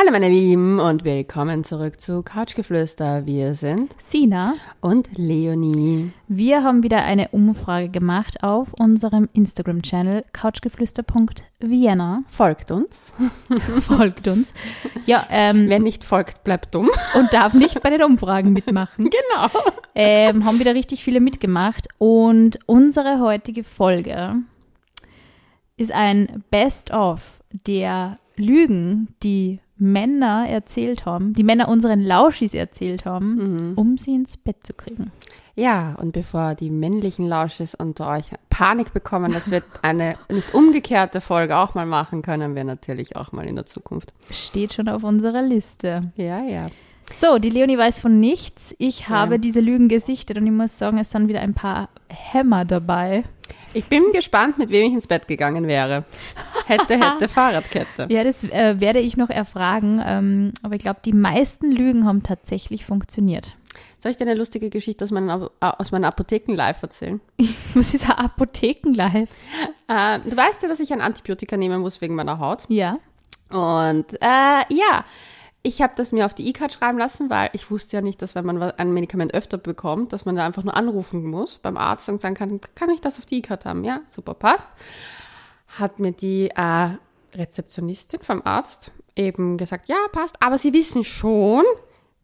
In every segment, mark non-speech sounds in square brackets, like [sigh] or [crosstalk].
Hallo meine Lieben und willkommen zurück zu Couchgeflüster. Wir sind Sina und Leonie. Wir haben wieder eine Umfrage gemacht auf unserem Instagram-Channel couchgeflüster.vienna. Folgt uns. [laughs] folgt uns. Ja, ähm, Wer nicht folgt, bleibt dumm. Und darf nicht bei den Umfragen mitmachen. [laughs] Genau. Ähm, haben wieder richtig viele mitgemacht und unsere heutige Folge ist ein Best-of der Lügen, die Männer erzählt haben, die Männer unseren Lauschis erzählt haben, mhm. um sie ins Bett zu kriegen. Ja, und bevor die männlichen Lauschis unter euch Panik bekommen, dass wir eine nicht umgekehrte Folge auch mal machen, können wir natürlich auch mal in der Zukunft. Steht schon auf unserer Liste. Ja, ja. So, die Leonie weiß von nichts. Ich habe ja. diese Lügen gesichtet und ich muss sagen, es sind wieder ein paar Hämmer dabei. Ich bin gespannt, mit wem ich ins Bett gegangen wäre. Hätte, hätte [laughs] Fahrradkette. Ja, das äh, werde ich noch erfragen. Ähm, aber ich glaube, die meisten Lügen haben tatsächlich funktioniert. Soll ich dir eine lustige Geschichte aus meinem, aus meinem Apotheken-Live erzählen? [laughs] Was ist ein Apotheken-Live? Äh, du weißt ja, dass ich ein Antibiotika nehmen muss wegen meiner Haut. Ja. Und äh, ja, ich habe das mir auf die E-Card schreiben lassen, weil ich wusste ja nicht, dass wenn man ein Medikament öfter bekommt, dass man da einfach nur anrufen muss beim Arzt und sagen kann, kann ich das auf die E-Card haben? Ja, super, passt. Hat mir die äh, Rezeptionistin vom Arzt eben gesagt, ja, passt, aber Sie wissen schon,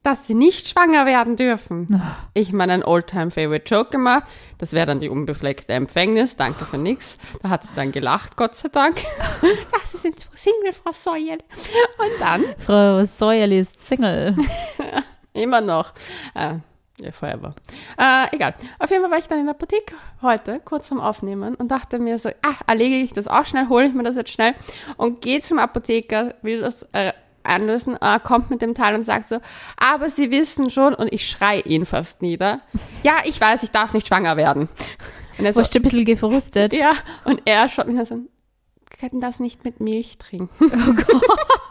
dass sie nicht schwanger werden dürfen. Ach. Ich meine, ein Oldtime-Favorite-Joke gemacht. Das wäre dann die unbefleckte Empfängnis. Danke für nix. Da hat sie dann gelacht, Gott sei Dank. [laughs] ja, sie sind Single, Frau Säuerl. Und dann? Frau Säuerl ist Single. [laughs] Immer noch. Äh, ja, forever. Äh, egal. Auf jeden Fall war ich dann in der Apotheke heute, kurz vorm Aufnehmen, und dachte mir so, ah, erlege ich das auch schnell, hole ich mir das jetzt schnell und gehe zum Apotheker, will das äh, anlösen, äh, kommt mit dem Teil und sagt so, aber Sie wissen schon, und ich schrei ihn fast nieder, ja, ich weiß, ich darf nicht schwanger werden. Und er so, ein bisschen gefrustet? Ja, und er schaut mich so, können das nicht mit Milch trinken. [laughs]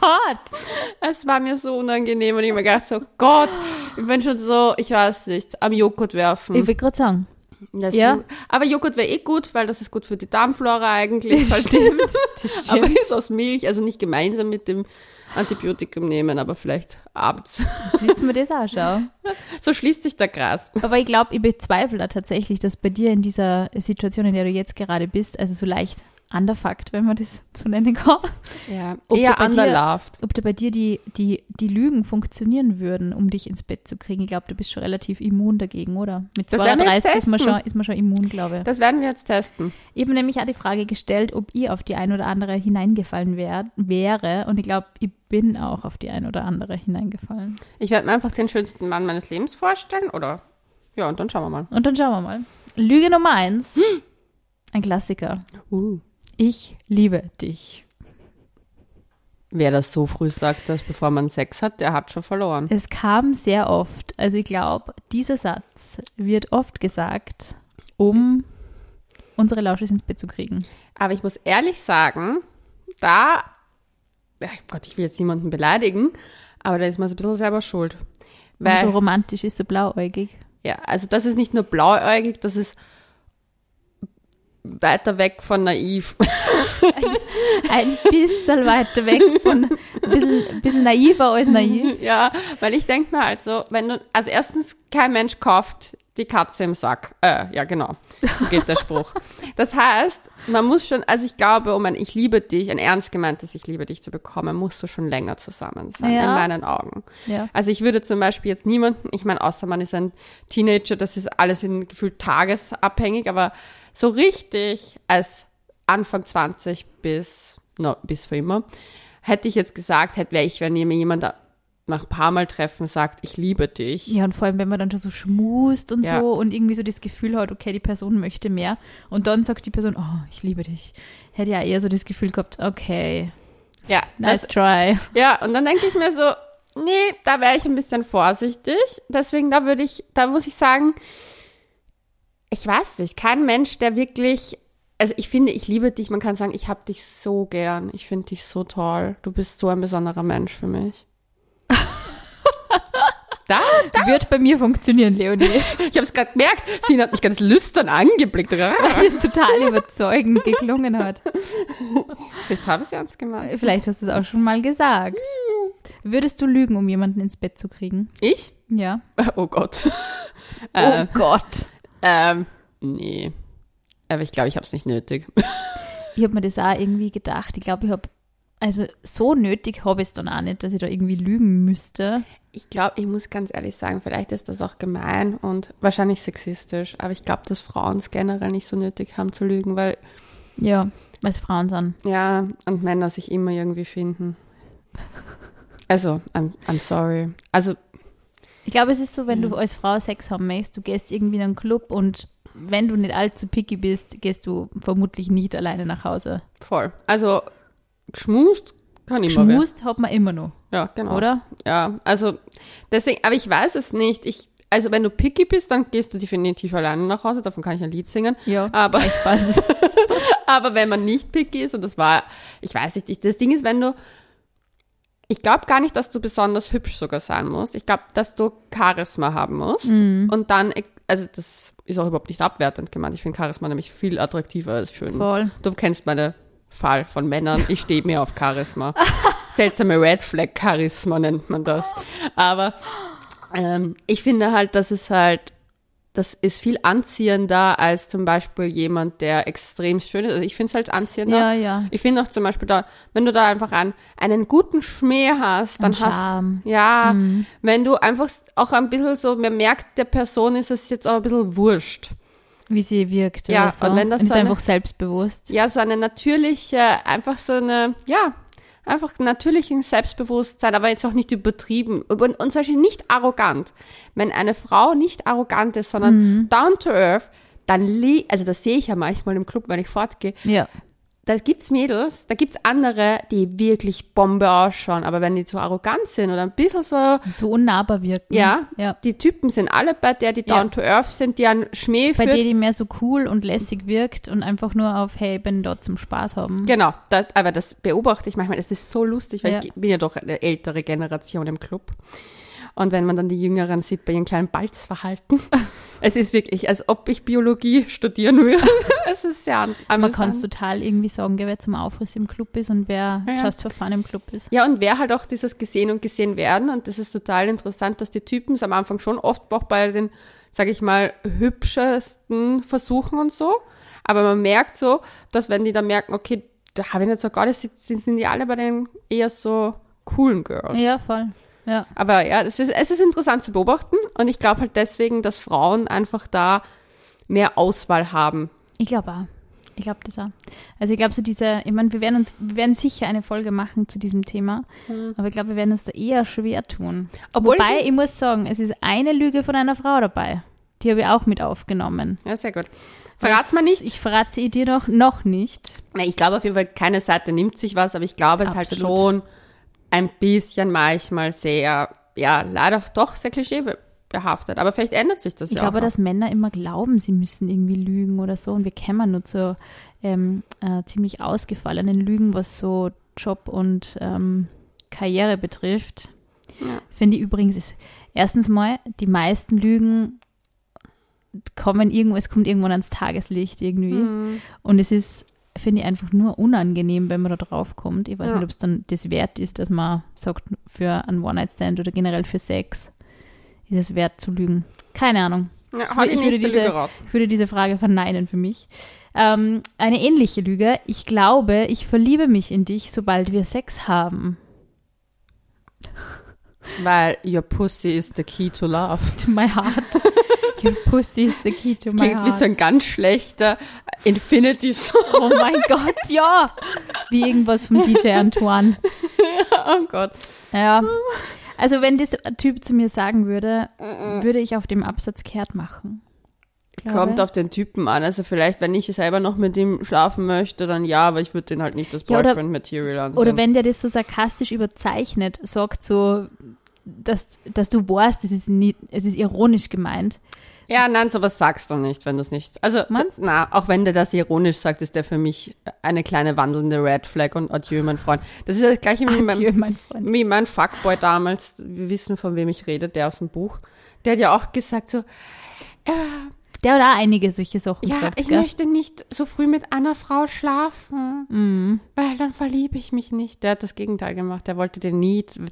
Oh Gott. Es war mir so unangenehm und ich habe mir gedacht so, Gott, ich bin schon so, ich weiß nicht, am Joghurt werfen. Ich will gerade sagen. Das ja. So, aber Joghurt wäre eh gut, weil das ist gut für die Darmflora eigentlich. Das stimmt. Das stimmt. Aber ist aus Milch, also nicht gemeinsam mit dem Antibiotikum nehmen, aber vielleicht abends. Jetzt wissen wir das auch schon. So schließt sich der Gras. Aber ich glaube, ich bezweifle da tatsächlich, dass bei dir in dieser Situation, in der du jetzt gerade bist, also so leicht underfucked, wenn man das so nennen kann. Ja, ob eher underloved. Ob da bei dir die, die, die Lügen funktionieren würden, um dich ins Bett zu kriegen. Ich glaube, du bist schon relativ immun dagegen, oder? Mit 32 ist man, schon, ist man schon immun, glaube ich. Das werden wir jetzt testen. Ich habe nämlich auch die Frage gestellt, ob ich auf die ein oder andere hineingefallen wär, wäre. Und ich glaube, ich bin auch auf die ein oder andere hineingefallen. Ich werde mir einfach den schönsten Mann meines Lebens vorstellen, oder? Ja, und dann schauen wir mal. Und dann schauen wir mal. Lüge Nummer eins. Hm. Ein Klassiker. Uh. Ich liebe dich. Wer das so früh sagt, dass bevor man Sex hat, der hat schon verloren. Es kam sehr oft. Also ich glaube, dieser Satz wird oft gesagt, um unsere Lausches ins Bett zu kriegen. Aber ich muss ehrlich sagen, da, ach Gott, ich will jetzt niemanden beleidigen, aber da ist man so ein bisschen selber schuld. Weil, so romantisch ist, so blauäugig. Ja, also das ist nicht nur blauäugig, das ist weiter weg von naiv. [laughs] Ein bisschen weiter weg von, ein bisschen, bisschen naiver als naiv. [laughs] Ja, weil ich denke mir also, wenn du, also erstens, kein Mensch kauft die Katze im Sack. Äh, ja, genau. So geht der Spruch. Das heißt, man muss schon, also ich glaube, um ein Ich liebe dich, ein ernst gemeintes Ich liebe dich zu bekommen, musst du schon länger zusammen sein, ja. in meinen Augen. Ja. Also ich würde zum Beispiel jetzt niemanden, ich meine, außer man ist ein Teenager, das ist alles in gefühlt tagesabhängig, aber so richtig als Anfang 20 bis, no, bis für immer, hätte ich jetzt gesagt, hätte wäre ich, wenn mir jemand nach ein paar Mal treffen sagt, ich liebe dich. Ja, und vor allem, wenn man dann schon so schmust und ja. so und irgendwie so das Gefühl hat, okay, die Person möchte mehr und dann sagt die Person, oh, ich liebe dich. Hätte ja eher so das Gefühl gehabt, okay. Ja. Nice das, try. Ja, und dann denke ich mir so, nee, da wäre ich ein bisschen vorsichtig. Deswegen, da würde ich, da muss ich sagen, ich weiß nicht, kein Mensch, der wirklich, also ich finde, ich liebe dich, man kann sagen, ich habe dich so gern, ich finde dich so toll, du bist so ein besonderer Mensch für mich. [laughs] Da, da. Wird bei mir funktionieren, Leonie. [laughs] Ich habe es gerade gemerkt. Sie hat mich ganz lüstern angeblickt. [laughs] Weil es total überzeugend geklungen hat. Vielleicht habe ich es ernst gemeint. Vielleicht hast du es auch schon mal gesagt. Würdest du lügen, um jemanden ins Bett zu kriegen? Ich? Ja. Oh Gott. äh, oh Gott. Ähm, nee. Aber ich glaube, ich habe es nicht nötig. Ich habe mir das auch irgendwie gedacht. Ich glaube, ich habe, also so nötig habe ich es dann auch nicht, dass ich da irgendwie lügen müsste. Ich glaube, ich muss ganz ehrlich sagen, vielleicht ist das auch gemein und wahrscheinlich sexistisch, aber ich glaube, dass Frauen es generell nicht so nötig haben zu lügen, weil Ja, weil es Frauen sind. ja, und Männer sich immer irgendwie finden. Also, I'm, I'm sorry. Also, Ich glaube, es ist so, wenn du als Frau Sex haben möchtest, du gehst irgendwie in einen Club und wenn du nicht allzu picky bist, gehst du vermutlich nicht alleine nach Hause. voll. Also, geschmust kann immer wer. Schmust hat man immer noch, Ja, genau. oder? Ja, also deswegen, aber ich weiß es nicht. Ich, also wenn du picky bist, dann gehst du definitiv alleine nach Hause. Davon kann ich ein Lied singen. Ja, Aber, gleichfalls. [laughs] aber wenn man nicht picky ist, und das war, ich weiß nicht, ich- das Ding ist, wenn du, ich glaube gar nicht, dass du besonders hübsch sogar sein musst. Ich glaube, dass du Charisma haben musst. Und dann, also das ist auch überhaupt nicht abwertend gemeint. Ich finde Charisma nämlich viel attraktiver als schön. Voll. Du kennst meine Fall von Männern. Ich stehe mir auf Charisma. [laughs] Seltsame Red Flag Charisma nennt man das. Aber ähm, ich finde halt, dass es halt, das ist viel anziehender als zum Beispiel jemand, der extrem schön ist. Also ich finde es halt anziehender. Ja, ja. Ich finde auch zum Beispiel da, wenn du da einfach einen, einen guten Schmäh hast, dann hast Charme. ja, wenn du einfach auch ein bisschen so, man merkt, der Person ist es jetzt auch ein bisschen wurscht. Wie sie wirkt. Ja, so. und wenn das ist so eine- einfach selbstbewusst. Ja, so eine natürliche, einfach so eine, ja, einfach natürlichen Selbstbewusstsein, aber jetzt auch nicht übertrieben und, und zum Beispiel nicht arrogant. Wenn eine Frau nicht arrogant ist, sondern down to earth, dann, also das sehe ich ja manchmal im Club, wenn ich fortgehe, Ja. Da gibt's Mädels, da gibt's andere, die wirklich Bombe ausschauen, aber wenn die zu arrogant sind oder ein bisschen so, So unnahbar wirken. ja, Ja. die Typen sind alle bei der, die Ja. down to earth sind, die einen Schmäh Bei für der, die mehr so cool und lässig wirkt und einfach nur auf, hey, bin dort zum Spaß haben. Genau, das, aber das beobachte ich manchmal. Das ist so lustig, weil Ja. ich bin ja doch eine ältere Generation im Club. Und wenn man dann die Jüngeren sieht bei ihren kleinen Balzverhalten, [laughs] es ist wirklich, als ob ich Biologie studieren würde. [laughs] es ist sehr an- Man amüsant. kann es total irgendwie sagen, wer zum Aufriss im Club ist und wer Ja, ja. just for fun im Club ist. Ja, und wer halt auch dieses gesehen und gesehen werden. Und das ist total interessant, dass die Typen es am Anfang schon oft auch bei den, sage ich mal, hübschesten versuchen und so. Aber man merkt so, dass wenn die dann merken, okay, da habe ich nicht so gar nicht, sind, sind die alle bei den eher so coolen Girls. Ja, voll. Ja. Aber ja, es ist, es ist interessant zu beobachten und ich glaube halt deswegen, dass Frauen einfach da mehr Auswahl haben. Ich glaube auch. Ich glaube das auch. Also ich glaube so diese, ich meine, wir werden uns, wir werden sicher eine Folge machen zu diesem Thema, aber ich glaube, wir werden uns da eher schwer tun. Obwohl Wobei, ich muss sagen, es ist eine Lüge von einer Frau dabei. Die habe ich auch mit aufgenommen. Ja, sehr gut. Verrat's mal nicht. Ich verrate sie dir noch, noch nicht. Na, ich glaube auf jeden Fall, keine Seite nimmt sich was, aber ich glaube, es ist halt Absolut. schon ein bisschen manchmal sehr, ja, leider doch sehr klischeebehaftet. Aber vielleicht ändert sich das Ich ja glaube, auch. noch. dass Männer immer glauben, sie müssen irgendwie lügen oder so. Und wir kennen nur zu ähm, äh, ziemlich ausgefallenen Lügen, was so Job und ähm, Karriere betrifft. Ja. Finde ich übrigens, ist, erstens mal, die meisten Lügen kommen irgendwo, es kommt irgendwann ans Tageslicht irgendwie. Hm. Und es ist, finde ich, einfach nur unangenehm, wenn man da drauf kommt. Ich weiß Ja. nicht, ob es dann das wert ist, dass man sagt, für einen One-Night-Stand oder generell für Sex ist es wert zu lügen. Keine Ahnung. Ja, die ich würde diese-. Ich würde diese Frage verneinen für mich. Ähm, eine ähnliche Lüge. Ich glaube, ich verliebe mich in dich, sobald wir Sex haben. Weil your pussy is the key to love. To my heart. [laughs] Your pussy is the key to Das my klingt heart. wie so ein ganz schlechter Infinity-Song. oh mein [laughs] Gott, ja. Wie irgendwas vom DJ Antoine. Oh Gott. Ja. Also wenn das Typ zu mir sagen würde, würde ich auf dem Absatz kehrt machen. Glaube. Kommt auf den Typen an. Also vielleicht, wenn ich selber noch mit ihm schlafen möchte, dann ja, aber ich würde den halt nicht das Ja, Boyfriend-Material ansehen. Oder wenn der das so sarkastisch überzeichnet, sagt so, dass, dass du weißt, es ist, nie, es ist ironisch gemeint. Ja, nein, sowas sagst du nicht, wenn du es nicht. Also, Meinst na, auch wenn der das ironisch sagt, ist der für mich eine kleine wandelnde Red Flag und adieu, mein Freund. Das ist das gleiche wie, Adieu, mein, mein Freund. wie mein Fuckboy damals. Wir wissen, von wem ich rede, der aus dem Buch. Der hat ja auch gesagt so, äh, Der hat auch einige solche Sachen Ja, gesagt. ich gell? möchte nicht so früh mit einer Frau schlafen, Mhm. weil dann verliebe ich mich nicht. Der hat das Gegenteil gemacht. Der wollte den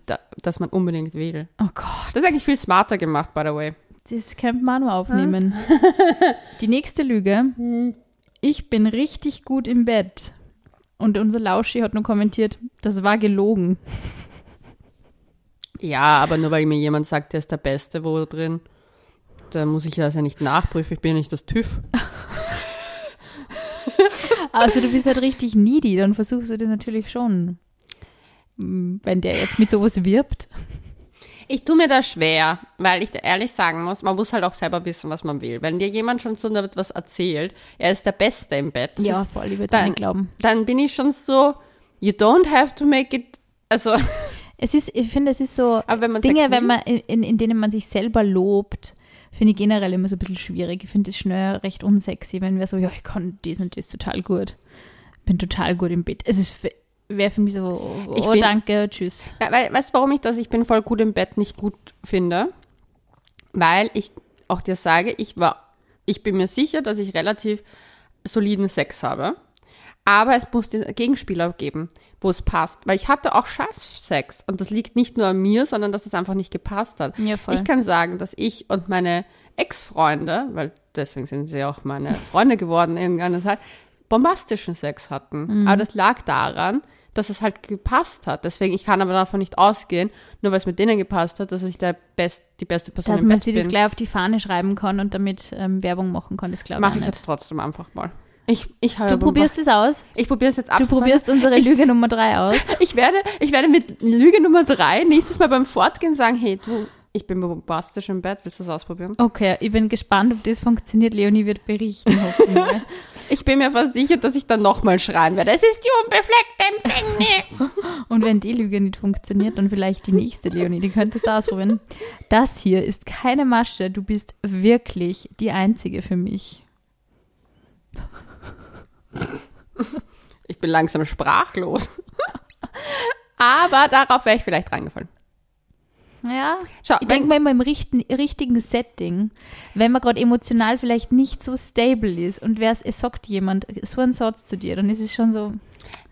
da- dass man unbedingt will. Oh Gott, Das ist eigentlich viel smarter gemacht, by the way. Das könnte man auch noch aufnehmen. [laughs] Die nächste Lüge. Ich bin richtig gut im Bett. Und unser Lauschi hat nur kommentiert, das war gelogen. Ja, aber nur weil mir jemand sagt, der ist der Beste wo drin, dann muss ich das ja nicht nachprüfen. Ich bin ja nicht das TÜV. [laughs] Also du bist halt richtig needy, dann versuchst du das natürlich schon. Wenn der jetzt mit sowas wirbt. Ich tue mir da schwer, weil ich dir ehrlich sagen muss, man muss halt auch selber wissen, was man will. Wenn dir jemand schon so etwas erzählt, er ist der Beste im Bett, das Ja, voll, ich würde nicht glauben. dann bin ich schon so, you don't have to make it, also, [laughs] Es ist, ich finde, es ist so aber wenn Dinge, wenn man in, in, in denen man sich selber lobt, finde ich generell immer so ein bisschen schwierig. Ich finde es schnell recht unsexy, wenn wir so, ja, ich kann das und das total gut. Bin total gut im Bett. Es ist wäre für mich so, oh, Ich find- danke, tschüss. Weißt du, warum ich das Ich bin voll gut im Bett nicht gut finde? Weil ich auch dir sage, ich war, ich bin mir sicher, dass ich relativ soliden Sex habe. Aber es muss den Gegenspieler geben, wo es passt. Weil ich hatte auch scheiß Sex. Und das liegt nicht nur an mir, sondern dass es einfach nicht gepasst hat. Ja, voll. Ich kann sagen, dass ich und meine Ex-Freunde, weil deswegen sind sie auch meine Freunde geworden irgendwann, Zeit, bombastischen Sex hatten. Mhm. Aber das lag daran, dass es halt gepasst hat. Deswegen, ich kann aber davon nicht ausgehen, nur weil es mit denen gepasst hat, dass ich der Best, die beste Person Dass im man Bett sich bin. das gleich auf die Fahne schreiben kann und damit ähm, Werbung machen kann, das glaube ich Mache ich nicht. jetzt trotzdem einfach mal. Ich, ich habe Du probierst es aus. Ich probiere es jetzt ab. Du probierst unsere Lüge Nummer drei aus. [laughs] Ich werde, ich werde mit Lüge Nummer drei nächstes Mal beim Fortgehen sagen, hey, du, ich bin bombastisch im Bett, willst du das ausprobieren? Okay, ich bin gespannt, ob das funktioniert. Leonie wird berichten. [laughs] Ich bin mir fast sicher, dass ich dann nochmal schreien werde. Es ist die unbefleckte Empfängnis. [laughs] Und wenn die Lüge nicht funktioniert, dann vielleicht die nächste, Leonie. Die könntest du ausprobieren. Das hier ist keine Masche. Du bist wirklich die Einzige für mich. Ich bin langsam sprachlos. [laughs] Aber darauf wäre ich vielleicht reingefallen. Ja. Schau, Ich denke mal immer im richten, richtigen Setting, wenn man gerade emotional vielleicht nicht so stable ist und wer es sagt jemand so einen Satz zu dir, dann ist es schon so,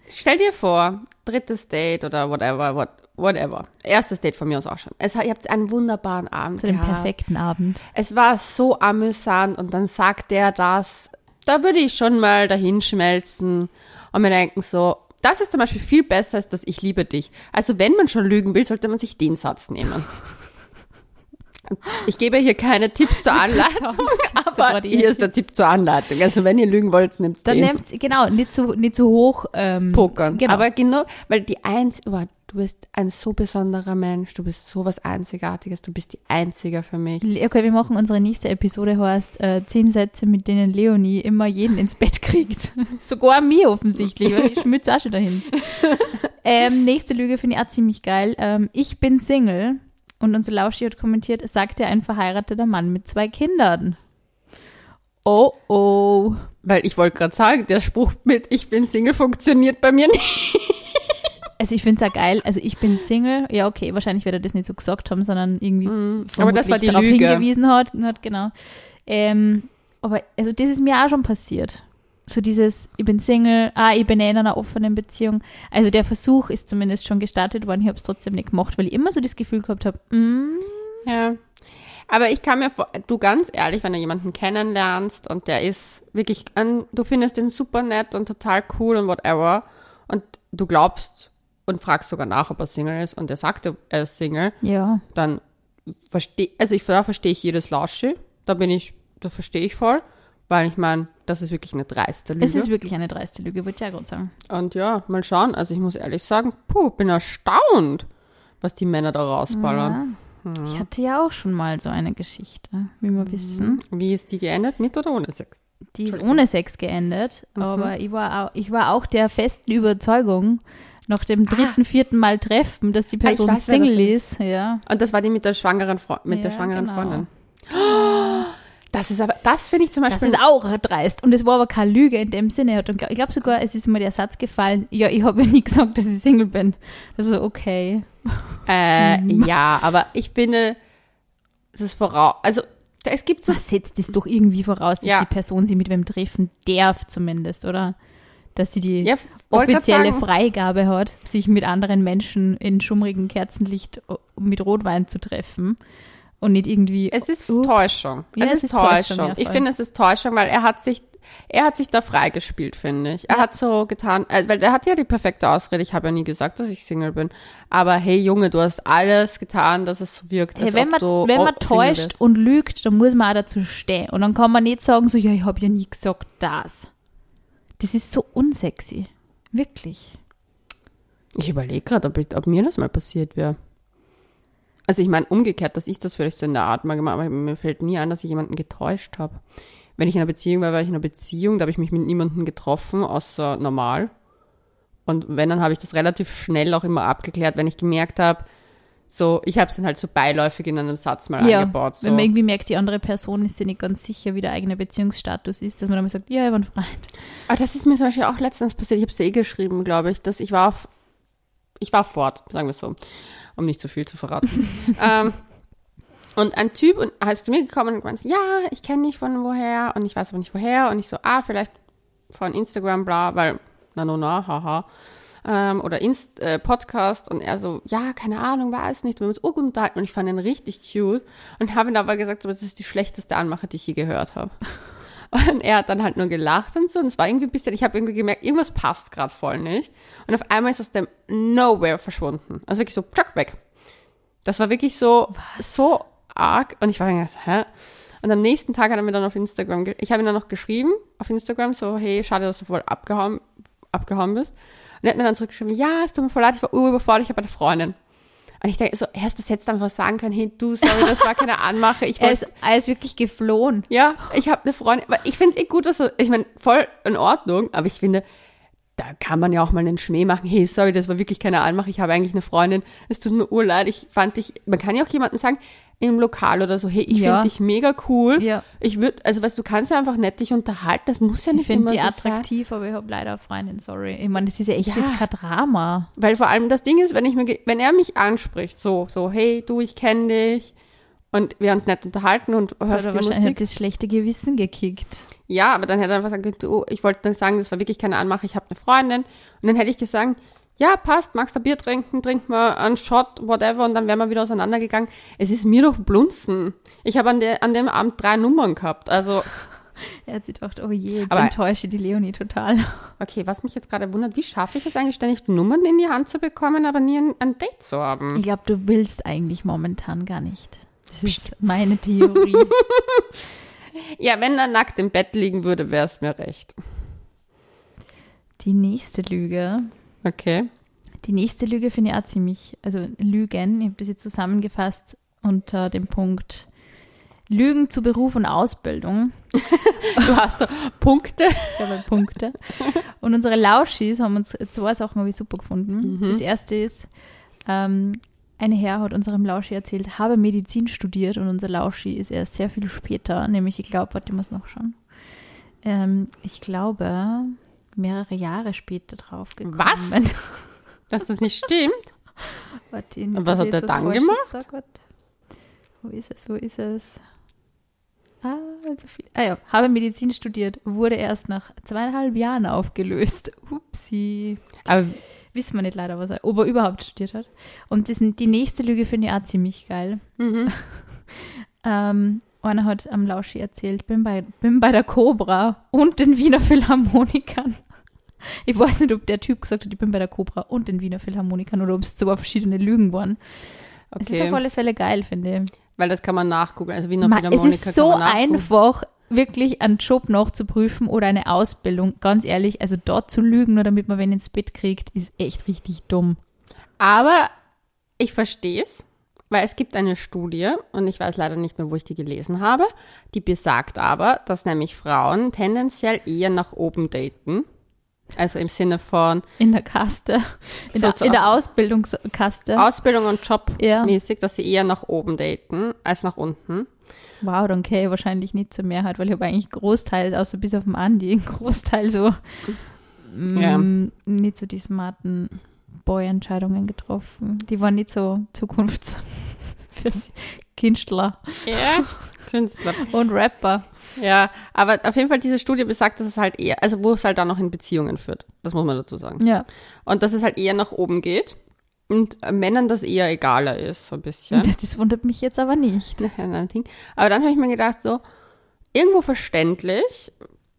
stell dir vor, drittes Date oder whatever, what, whatever. Erstes Date von mir aus auch schon. Es, ihr habt einen wunderbaren Abend so den gehabt. perfekten Abend. Es war so amüsant und dann sagt der das. Da würde ich schon mal dahin schmelzen und mir denken so, das ist zum Beispiel viel besser als das Ich liebe dich. Also wenn man schon lügen will, sollte man sich den Satz nehmen. Ich gebe hier keine Tipps zur [laughs] Anleitung, aber hier ist der Tipp zur Anleitung. Also wenn ihr lügen wollt, nehmt Dann den. nehmt, genau, nicht zu, nicht zu hoch ähm, Pokern. Genau. Aber genau, weil die eins, oh, du bist ein so besonderer Mensch, du bist so was Einzigartiges, du bist die Einzige für mich. Okay, wir machen unsere nächste Episode, heißt äh, zehn Sätze, mit denen Leonie immer jeden ins Bett kriegt. [laughs] Sogar mir offensichtlich, weil ich schmütze auch schon dahin. [laughs] ähm, nächste Lüge finde ich auch ziemlich geil. Ähm, ich bin Single und unser Lauschi hat kommentiert, sagte ein verheirateter Mann mit zwei Kindern. Oh oh. Weil ich wollte gerade sagen, der Spruch mit Ich bin Single funktioniert bei mir nicht. Also ich finde es ja geil. Also ich bin Single. Ja, okay, wahrscheinlich wird er das nicht so gesagt haben, sondern irgendwie Mhm. Aber das war die darauf Lüge. hingewiesen hat. hat genau. Ähm, aber also das ist mir auch schon passiert. So dieses, ich bin Single, ah, ich bin eh in einer offenen Beziehung. Also der Versuch ist zumindest schon gestartet worden. Ich habe es trotzdem nicht gemacht, weil ich immer so das Gefühl gehabt habe, mm, Ja. Aber ich kann mir vor, du ganz ehrlich, wenn du jemanden kennenlernst und der ist wirklich, ein, du findest den super nett und total cool und whatever und du glaubst und fragst sogar nach, ob er Single ist. Und er sagt, er ist Single, ja, dann verstehe, also ich, da verstehe ich jedes Lausche, da bin ich, da verstehe ich voll, weil ich meine, das ist wirklich eine dreiste Lüge. es ist wirklich eine dreiste Lüge, würde ich ja gerade sagen. und ja, mal schauen, also ich muss ehrlich sagen, puh, bin erstaunt, was die Männer da rausballern. Ich hatte ja auch schon mal so eine Geschichte, wie wir wissen. Wie ist die geendet, mit oder ohne Sex? Die ist ohne Sex geendet, aber ich war, auch, ich war auch der festen Überzeugung, nach dem dritten, vierten Mal treffen, dass die Person Ah, weiß, Single das ist. Ja. Und das war die mit der schwangeren, Fre mit der Ja, schwangeren genau. Freundin. Das ist aber, das finde ich zum Das Beispiel. ist auch dreist. Und es war aber keine Lüge in dem Sinne. Ich glaube sogar, es ist mir der Satz gefallen, ja, ich habe ja nie gesagt, dass ich Single bin. Also, okay. äh, Mhm. Ja, aber ich finde, es ist voraus. Also, Es gibt so Man setzt das doch irgendwie voraus, dass Ja. die Person sie mit wem treffen darf, zumindest, oder? Dass sie die Ja, offizielle. Freigabe hat, sich mit anderen Menschen in schummrigem Kerzenlicht mit Rotwein zu treffen und nicht irgendwie. Es ist Ups. Täuschung. Ja, es, ist Täuschung. ja, ich finde, es ist Täuschung, weil er hat sich, er hat sich da freigespielt, finde ich. Er hat so getan, äh, weil er hat ja die perfekte Ausrede. Ich habe ja nie gesagt, dass ich Single bin. Aber hey Junge, du hast alles getan, dass es so wirkt, Hey, wenn man, du wenn man täuscht und lügt, dann muss man auch dazu stehen. Und dann kann man nicht sagen, so, ja, ich habe ja nie gesagt das. Das ist so unsexy. Wirklich. Ich überlege gerade, ob, ob mir das mal passiert wäre. Also ich meine, umgekehrt, dass ich das vielleicht so in der Art mal gemacht habe, mir fällt nie ein, dass ich jemanden getäuscht habe. Wenn ich in einer Beziehung war, war ich in einer Beziehung, da habe ich mich mit niemandem getroffen, außer normal. Und wenn, dann habe ich das relativ schnell auch immer abgeklärt, wenn ich gemerkt habe, so, ich habe es dann halt so beiläufig in einem Satz mal Ja, eingebaut. So. wenn man irgendwie merkt, die andere Person ist sich nicht ganz sicher, wie der eigene Beziehungsstatus ist, dass man dann mal sagt, ja, ich war ein Freund. Aber das ist mir zum Beispiel auch letztens passiert. Ich habe es eh geschrieben, glaube ich, dass ich war auf, ich war fort, sagen wir so, um nicht zu viel zu verraten. [laughs] ähm, und ein Typ und ist zu mir gekommen und gemeint, ja, ich kenne dich von woher und ich weiß aber nicht woher und ich so, ah, vielleicht von Instagram, bla, weil, na, no, na, haha. Ähm, oder Inst äh, Podcast und er so, ja, keine Ahnung, weiß nicht, wir haben uns urgut unterhalten und ich fand ihn richtig cute und habe ihm aber gesagt, das ist die schlechteste Anmache, die ich je gehört habe. [laughs] Und er hat dann halt nur gelacht und so. Und es war irgendwie ein bisschen, ich habe irgendwie gemerkt, irgendwas passt gerade voll nicht. Und auf einmal ist aus dem Nowhere verschwunden. Also wirklich so, tschack, weg. Das war wirklich so, so arg. Und ich war irgendwie so, hä? Und am nächsten Tag hat er mir dann auf Instagram, ich habe ihm dann noch geschrieben, auf Instagram, so, hey, schade, dass du voll abgehauen, abgehauen bist. Und er hat mir dann zurückgeschrieben, ja, es tut mir voll leid, ich war überfordert, ich habe eine Freundin. Und ich denke so, er ist das jetzt einfach sagen können, hey, du, sorry, das war keine Anmache. Ich [laughs] Er ist, er ist wirklich geflohen. ja, ich habe eine Freundin, aber ich finde es eh gut, dass er, ich meine, voll in Ordnung, aber ich finde, da kann man ja auch mal einen Schmäh machen. Hey, sorry, das war wirklich keine Anmache, ich habe eigentlich eine Freundin, es tut mir urleid, ich fand dich, man kann ja auch jemanden sagen, im Lokal oder so, hey, ich Ja. finde dich mega cool. Ja. Ich würde, also weißt du, kannst ja einfach nett dich unterhalten, das muss ja Ich nicht finde immer die so sein. attraktiv, aber ich habe leider eine Freundin, sorry. Ich meine, das ist ja echt Ja. jetzt kein Drama. Weil vor allem das Ding ist, wenn ich mir, wenn er mich anspricht, so, so, hey, du, ich kenne dich und wir uns nett unterhalten und hörst Oder die wahrscheinlich Musik. hat das schlechte Gewissen gekickt. Ja, aber dann hätte er einfach gesagt, du, ich wollte nur sagen, das war wirklich keine Anmache, ich habe eine Freundin. Und dann hätte ich gesagt, ja, passt, magst du Bier trinken, trink mal einen Shot, whatever, und dann wären wir wieder auseinandergegangen. Es ist mir doch Blunzen. Ich habe an, der- an dem Abend drei Nummern gehabt. Also, [laughs] Er hat sich gedacht, oh je, jetzt Aber- enttäusche die Leonie total. okay, was mich jetzt gerade wundert, wie schaffe ich es eigentlich ständig, Nummern in die Hand zu bekommen, aber nie ein, ein Date zu haben? Ich glaube, du willst eigentlich momentan gar nicht. Das ist meine Theorie. [laughs] Ja, wenn er nackt im Bett liegen würde, wäre es mir recht. Die nächste Lüge. Okay. Die nächste Lüge finde ich auch ziemlich, also Lügen, ich habe das jetzt zusammengefasst unter dem Punkt Lügen zu Beruf und Ausbildung. [laughs] Du hast da Punkte. Ich habe Punkte. Und unsere Lauschis haben uns zwei Sachen ich super gefunden. Das erste ist, ähm, eine Herr hat unserem Lauschi erzählt, habe Medizin studiert und unser Lauschi ist erst sehr viel später, nämlich ich glaube, warte, ich muss noch schauen. Ähm, ich glaube, mehrere Jahre später drauf gekommen. Was? Dass das nicht stimmt. [laughs] Warte, Und was hat er dann gemacht? sag. Wo ist es? Wo ist es? Ah, so viel. Ah ja, habe Medizin studiert, wurde erst nach zweieinhalb Jahren aufgelöst. Upsi. Aber Wissen wir nicht leider, was er, ob er überhaupt studiert hat. Und das, die nächste Lüge finde ich auch ziemlich geil. mhm. [laughs] Ähm, einer hat am Lauschi erzählt, bin bei, bin bei der Cobra und den Wiener Philharmonikern. Ich weiß nicht, ob der Typ gesagt hat, ich bin bei der Cobra und den Wiener Philharmonikern oder ob es zwei verschiedene Lügen waren. Es ist auf okay. alle Fälle geil, finde ich. Weil das kann man nachgucken. Also Wiener Ma, es ist so einfach, wirklich einen Job nachzuprüfen oder eine Ausbildung. Ganz ehrlich, also dort zu lügen, nur damit man wen ins Bett kriegt, ist echt richtig dumm. Aber ich verstehe es, weil es gibt eine Studie, und ich weiß leider nicht mehr, wo ich die gelesen habe, die besagt aber, dass nämlich Frauen tendenziell eher nach oben daten. Also im Sinne von In der Kaste, [laughs] in, der, So- in der Ausbildungskaste. Ausbildung und Job Ja. dass sie eher nach oben daten als nach unten. Wow, dann okay, wahrscheinlich nicht zur Mehrheit, weil ich habe eigentlich Großteil, außer bis auf den Andi, einen Großteil so Ja. mm, nicht so die smarten Boy-Entscheidungen getroffen. Die waren nicht so zukunftsfähig. Fürs Künstler Ja, Künstler. [laughs] und Rapper. Ja, aber auf jeden Fall diese Studie besagt, dass es halt eher, also wo es halt dann noch in Beziehungen führt. Das muss man dazu sagen. Ja. Und dass es halt eher nach oben geht und Männern das eher egaler ist, so ein bisschen. [laughs] Das wundert mich jetzt aber nicht. [laughs] Aber dann habe ich mir gedacht, so, irgendwo verständlich,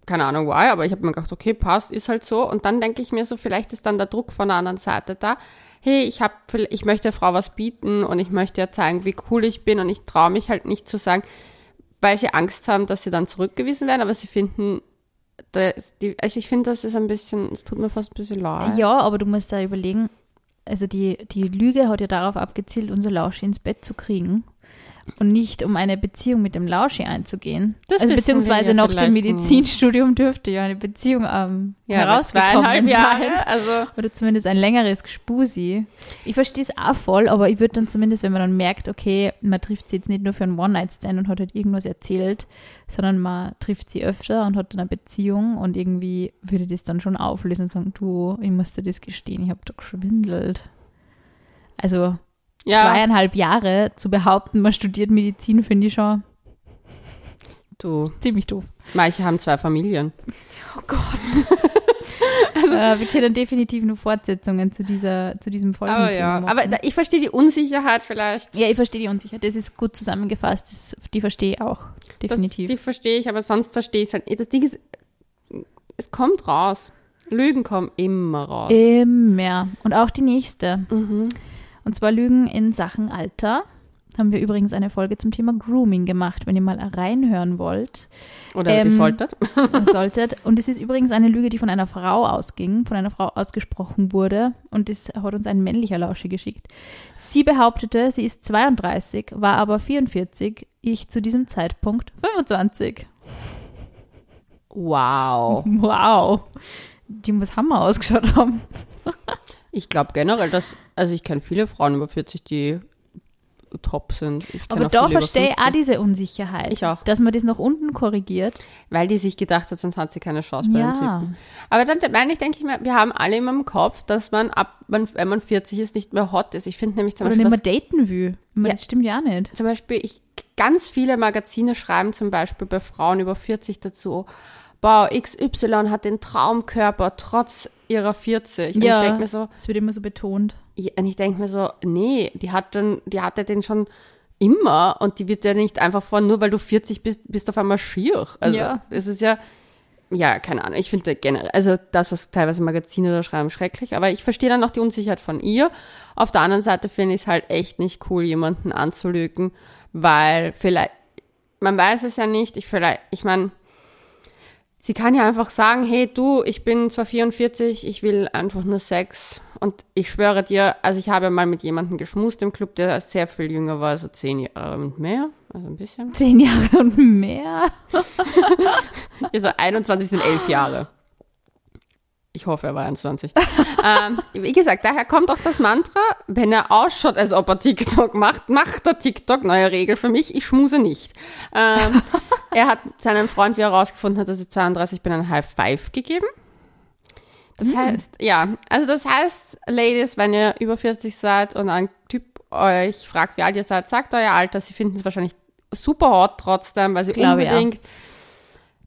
keine Ahnung why, aber ich habe mir gedacht, okay, passt, ist halt so. Und dann denke ich mir so, vielleicht ist dann der Druck von der anderen Seite da. Hey, ich habe, ich möchte der Frau was bieten und ich möchte ja zeigen, wie cool ich bin und ich traue mich halt nicht zu sagen, weil sie Angst haben, dass sie dann zurückgewiesen werden, aber sie finden, das, die, also ich finde, das ist ein bisschen, es tut mir fast ein bisschen leid. Ja, aber du musst da überlegen, also die, die Lüge hat ja darauf abgezielt, unser Lauschi ins Bett zu kriegen. Und nicht, um eine Beziehung mit dem Lauschi einzugehen. Das also beziehungsweise ja nach dem Medizinstudium dürfte ja eine Beziehung ähm, ja, herausgekommen zweieinhalb sein. Jahre, also Oder zumindest ein längeres Gespusi. Ich verstehe es auch voll, aber ich würde dann zumindest, wenn man dann merkt, okay, man trifft sie jetzt nicht nur für einen One-Night-Stand und hat halt irgendwas erzählt, sondern man trifft sie öfter und hat dann eine Beziehung und irgendwie würde das dann schon auflösen und sagen, du, ich muss dir das gestehen, ich habe doch geschwindelt. Also ja, zweieinhalb Jahre zu behaupten, man studiert Medizin, finde ich schon du, ziemlich doof. manche haben zwei Familien. Oh Gott. [laughs] äh, wir kennen definitiv nur Fortsetzungen zu, dieser, zu diesem Folgen. Aber ja, aber da, ich verstehe die Unsicherheit vielleicht. Ja, ich verstehe die Unsicherheit. Das ist gut zusammengefasst. Das, die verstehe ich auch. Definitiv. Das, die verstehe ich, aber sonst verstehe ich es halt. Das Ding ist, es kommt raus. Lügen kommen immer raus. Immer. Und auch die nächste. Mhm. Und zwar Lügen in Sachen Alter. Haben wir übrigens eine Folge zum Thema Grooming gemacht, wenn ihr mal reinhören wollt. Oder Ähm, [laughs] ihr solltet. [laughs] Solltet. Und es ist übrigens eine Lüge, die von einer Frau ausging, von einer Frau ausgesprochen wurde. Und das hat uns ein männlicher Lausche geschickt. Sie behauptete, sie ist 32, war aber 44. Ich zu diesem Zeitpunkt 25. Wow. Wow. Die muss Hammer ausgeschaut haben. [laughs] Ich glaube generell, dass, also ich kenne viele Frauen über 40, die top sind. Aber da verstehe ich auch 50, diese Unsicherheit. Ich auch. Dass man das nach unten korrigiert. Weil die sich gedacht hat, sonst hat sie keine Chance bei den Ja. Typen. Aber dann meine ich, denke ich mir, wir haben alle immer im Kopf, dass man ab, man, wenn man 40 ist, nicht mehr hot ist. Ich finde nämlich zum Oder Beispiel, nicht mehr was, daten will. Ja. Das stimmt ja auch nicht. zum Beispiel, ich, ganz viele Magazine schreiben zum Beispiel bei Frauen über 40 dazu, boah, XY hat den Traumkörper trotz ihrer 40. Und Ja. ich denke mir so, Das wird immer so betont. Ja, und ich denke mir so, nee, die hat dann, die hatte den schon immer und die wird ja nicht einfach von, nur weil du 40 bist, bist du auf einmal schier. Also Ja. es ist ja, ja, keine Ahnung, ich finde generell, also das, was teilweise Magazine da schreiben, schrecklich, aber ich verstehe dann auch die Unsicherheit von ihr. Auf der anderen Seite finde ich es halt echt nicht cool, jemanden anzulügen, weil vielleicht, man weiß es ja nicht, ich vielleicht, ich meine, Sie kann ja einfach sagen, hey du, ich bin zwar 44, ich will einfach nur Sex. Und ich schwöre dir, also ich habe mal mit jemandem geschmust im Club, der sehr viel jünger war, also zehn Jahre und mehr, also ein bisschen. Zehn Jahre und mehr. [laughs] Also 21 sind elf Jahre. Ich hoffe, er war 21. [laughs] ähm, wie gesagt, daher kommt auch das Mantra, wenn er ausschaut, als ob er TikTok macht, macht er TikTok. Neue Regel für mich, ich schmuse nicht. Ähm, [laughs] er hat seinem Freund, wie er herausgefunden hat, dass ich 32 bin, ein High Five gegeben. Das heißt, ja, also das heißt, Ladies, wenn ihr über 40 seid und ein Typ euch fragt, wie alt ihr seid, sagt euer Alter. Sie finden es wahrscheinlich super hot trotzdem, weil sie Glaube, unbedingt, ja,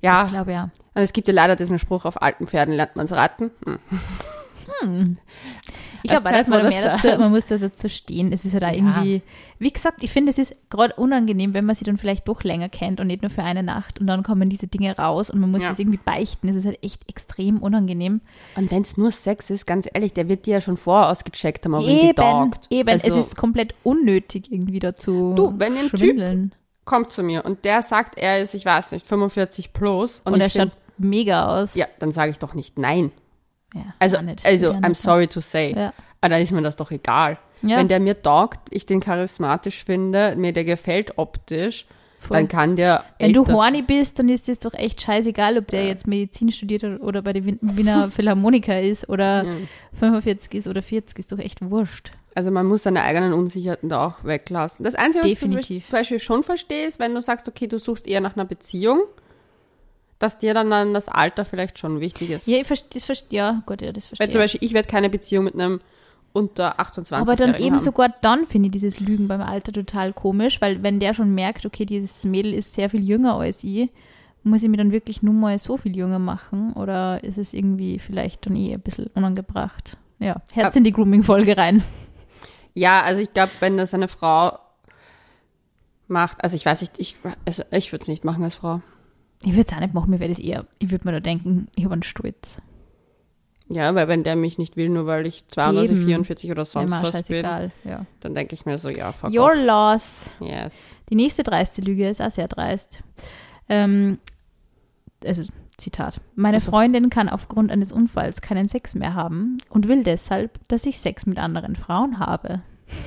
Ich glaube ja. und es gibt ja leider diesen Spruch, auf alten Pferden lernt man es reiten. Hm. [laughs] Ich Das glaube, dass sagt man, das dazu, man muss da dazu stehen. Es ist halt auch irgendwie, wie gesagt, ich finde, es ist gerade unangenehm, wenn man sie dann vielleicht doch länger kennt und nicht nur für eine Nacht und dann kommen diese Dinge raus und man muss Ja. das irgendwie beichten. Es ist halt echt extrem unangenehm. Und wenn es nur Sex ist, ganz ehrlich, der wird dir ja schon vorher ausgecheckt haben, die Eben, taugt. eben. Also, es ist komplett unnötig, irgendwie dazu Du, wenn ein Typ-. Kommt zu mir und der sagt, er ist, ich weiß nicht, 45 plus. Und, Und, er schaut mega aus. ja, dann sage ich doch nicht nein. Ja, Also, also I'm nicht. sorry to say. Ja. Aber dann ist mir das doch egal. Ja. Wenn der mir taugt, ich den charismatisch finde, mir der gefällt optisch, Voll. dann kann der Wenn du horny bist, dann ist es doch echt scheißegal, ob der jetzt Medizin studiert hat oder bei der Wien- Wiener Philharmoniker ist oder 45 ist oder 40, ist doch echt wurscht. Also man muss seine eigenen Unsicherheiten da auch weglassen. Das Einzige, was Definitiv. ich zum Beispiel schon verstehe, ist, wenn du sagst, okay, du suchst eher nach einer Beziehung, dass dir dann, dann das Alter vielleicht schon wichtig ist. Ja, ich verstehe, das verstehe, ja, gut, ja, das Weil verstehe zum Beispiel, ich werde keine Beziehung mit einem unter 28 Aber dann eben haben. sogar dann finde ich dieses Lügen beim Alter total komisch, weil wenn der schon merkt, okay, dieses Mädel ist sehr viel jünger als ich, muss ich mir dann wirklich nur mal so viel jünger machen oder ist es irgendwie vielleicht dann eh ein bisschen unangebracht? Ja, Herz in die Grooming-Folge rein. Ja, also ich glaube, wenn das eine Frau macht, also ich weiß nicht, ich, also ich würde es nicht machen als Frau. Ich würde es auch nicht machen, mir wäre das eher, ich würde mir da denken, ich habe einen Stolz. Ja, weil wenn der mich nicht will, nur weil ich 32, Eben. 44 oder sonst ja, was bin. Ja. dann denke ich mir so, ja, fuck Your off. loss. Yes. Die nächste dreiste Lüge ist auch sehr dreist. Ähm, also, Zitat. Meine Also. Freundin kann aufgrund eines Unfalls keinen Sex mehr haben und will deshalb, dass ich Sex mit anderen Frauen habe. [laughs]